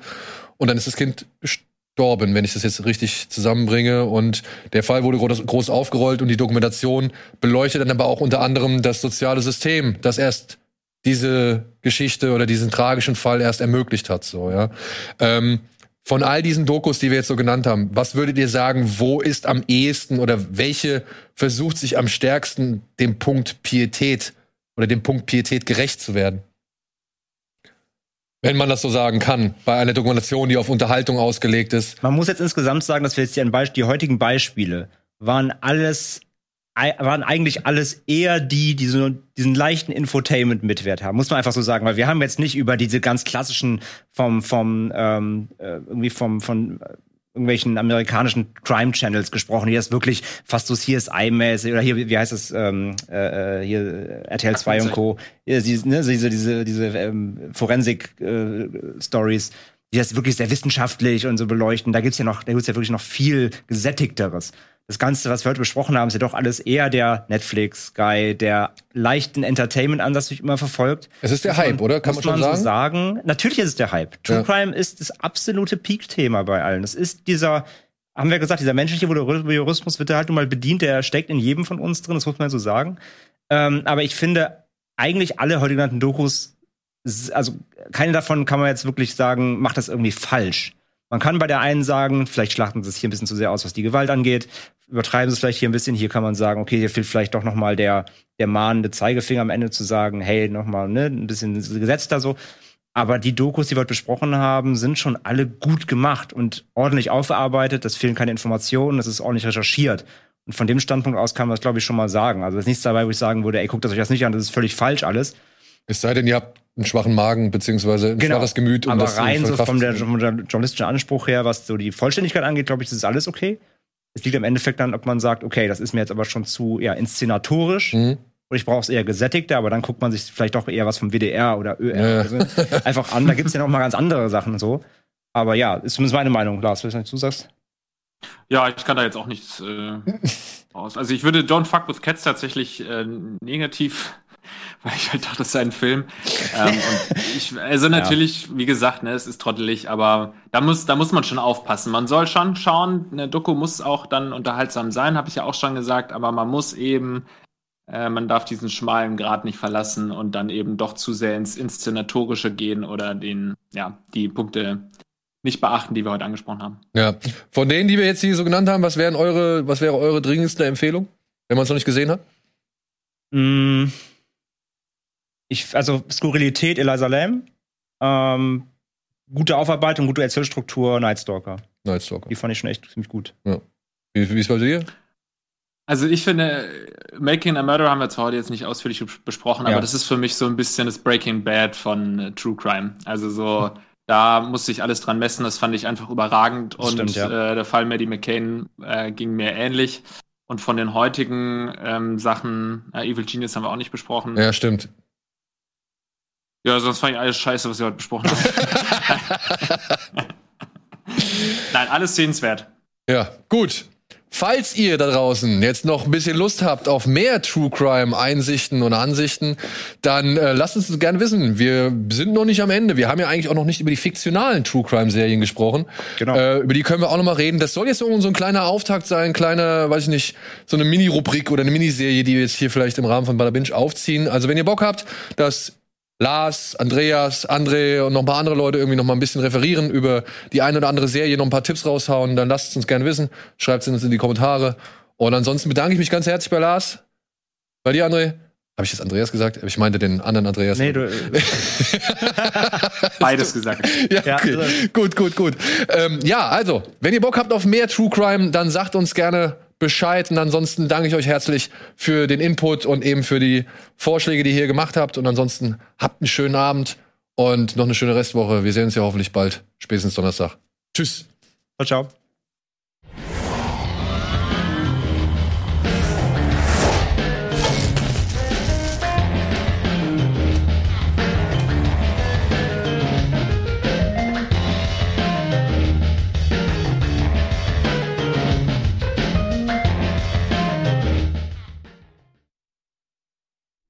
Und dann ist das Kind gestorben, wenn ich das jetzt richtig zusammenbringe. Und der Fall wurde groß aufgerollt und die Dokumentation beleuchtet dann aber auch unter anderem das soziale System, das erst diese Geschichte oder diesen tragischen Fall erst ermöglicht hat. So, ja. Ähm, von all diesen Dokus, die wir jetzt so genannt haben, was würdet ihr sagen, wo ist am ehesten oder welche versucht sich am stärksten dem Punkt Pietät oder dem Punkt Pietät gerecht zu werden? Wenn man das so sagen kann, bei einer Dokumentation, die auf Unterhaltung ausgelegt ist. Man muss jetzt insgesamt sagen, dass wir jetzt die, die heutigen Beispiele waren alles waren eigentlich alles eher die, die so diesen leichten Infotainment-Mitwert haben, muss man einfach so sagen, weil wir haben jetzt nicht über diese ganz klassischen vom vom ähm, äh, irgendwie vom von irgendwelchen amerikanischen Crime Channels gesprochen, die das wirklich fast so CSI-mäßig oder hier, wie heißt es, ähm, äh, äh hier RTL 2 und Co. Ja, diese, ne, diese, diese, diese ähm, Forensik-Stories, äh, die das wirklich sehr wissenschaftlich und so beleuchten. Da gibt's ja noch, da gibt's ja wirklich noch viel gesättigteres das Ganze, was wir heute besprochen haben, ist ja doch alles eher der Netflix, Guy, der leichten Entertainment-Ansatz, den ich immer verfolgt. Es ist der muss Hype, man, oder? Kann man schon man so sagen? Natürlich ist es der Hype. True ja. Crime ist das absolute Peak-Thema bei allen. Es ist dieser, haben wir gesagt, dieser menschliche Voyeurismus wird da halt nun mal bedient, der steckt in jedem von uns drin, das muss man so sagen. Ähm, aber ich finde, eigentlich alle heute genannten Dokus, also keine davon kann man jetzt wirklich sagen, macht das irgendwie falsch. Man kann bei der einen sagen, vielleicht schlachten sie es hier ein bisschen zu sehr aus, was die Gewalt angeht übertreiben sie es vielleicht hier ein bisschen. Hier kann man sagen, okay, hier fehlt vielleicht doch noch mal der, der mahnende Zeigefinger am Ende zu sagen, hey, noch mal ne, ein bisschen gesetzter so. Aber die Dokus, die wir heute besprochen haben, sind schon alle gut gemacht und ordentlich aufgearbeitet. Es fehlen keine Informationen, es ist ordentlich recherchiert. Und von dem Standpunkt aus kann man das, glaube ich, schon mal sagen. Also es ist nichts dabei, wo ich sagen würde, ey, guckt das euch das nicht an, das ist völlig falsch alles. Es sei denn, ihr habt einen schwachen Magen beziehungsweise ein genau. schwaches Gemüt. Um Aber das rein so vom der, vom der journalistischen Anspruch her, was so die Vollständigkeit angeht, glaube ich, das ist alles okay. Es liegt im Endeffekt dann, ob man sagt, okay, das ist mir jetzt aber schon zu ja, inszenatorisch. Mhm. Oder ich brauche es eher gesättigter, aber dann guckt man sich vielleicht doch eher was vom WDR oder ÖR ja. also einfach an. Da gibt es ja noch mal ganz andere Sachen und so. Aber ja, ist zumindest meine Meinung. Lars, was du sagst? Ja, ich kann da jetzt auch nichts äh, aus. Also ich würde Don't Fuck with Cats tatsächlich äh, negativ weil ich halt dachte, das sei ein Film. ähm, ich, also natürlich, ja. wie gesagt, ne, es ist trottelig, aber da muss, da muss man schon aufpassen. Man soll schon schauen, eine Doku muss auch dann unterhaltsam sein, habe ich ja auch schon gesagt, aber man muss eben, äh, man darf diesen schmalen Grad nicht verlassen und dann eben doch zu sehr ins Inszenatorische gehen oder den, ja, die Punkte nicht beachten, die wir heute angesprochen haben. Ja. Von denen, die wir jetzt hier so genannt haben, was wären eure, was wäre eure dringendste Empfehlung, wenn man es noch nicht gesehen hat? Mm, ich, also Skurrilität Eliza Lam, ähm, gute Aufarbeitung, gute Erzählstruktur, Nightstalker. Nightstalker. Die fand ich schon echt ziemlich gut. Ja. Wie, wie ist bei dir? Also ich finde, Making a Murder haben wir zwar heute jetzt nicht ausführlich besprochen, aber ja. das ist für mich so ein bisschen das Breaking Bad von äh, True Crime. Also so, hm. da musste ich alles dran messen, das fand ich einfach überragend das und stimmt, ja. äh, der Fall Maddie McCain äh, ging mir ähnlich. Und von den heutigen ähm, Sachen, äh, Evil Genius haben wir auch nicht besprochen. Ja, stimmt. Ja, sonst fand ich alles scheiße, was wir heute besprochen haben. Nein, alles sehenswert. Ja, gut. Falls ihr da draußen jetzt noch ein bisschen Lust habt auf mehr True Crime Einsichten und Ansichten, dann äh, lasst uns das gerne wissen. Wir sind noch nicht am Ende. Wir haben ja eigentlich auch noch nicht über die fiktionalen True Crime Serien gesprochen. Genau. Äh, über die können wir auch noch mal reden. Das soll jetzt so so ein kleiner Auftakt sein, kleiner, weiß ich nicht, so eine Mini-Rubrik oder eine Miniserie, die wir jetzt hier vielleicht im Rahmen von Bada Binge aufziehen. Also wenn ihr Bock habt, dass Lars, Andreas, André und noch ein paar andere Leute irgendwie noch mal ein bisschen referieren über die eine oder andere Serie, noch ein paar Tipps raushauen, dann lasst es uns gerne wissen. Schreibt es uns in die Kommentare. Und ansonsten bedanke ich mich ganz herzlich bei Lars. Bei dir, André. Habe ich jetzt Andreas gesagt? Ich meinte den anderen Andreas. Nee, du, Beides gesagt. Ja, Ja, okay. also- gut, gut, gut. Ähm, ja, also, wenn ihr Bock habt auf mehr True Crime, dann sagt uns gerne Bescheid. Und ansonsten danke ich euch herzlich für den Input und eben für die Vorschläge, die ihr hier gemacht habt. Und ansonsten habt einen schönen Abend und noch eine schöne Restwoche. Wir sehen uns ja hoffentlich bald, spätestens Donnerstag. Tschüss. ciao, ciao.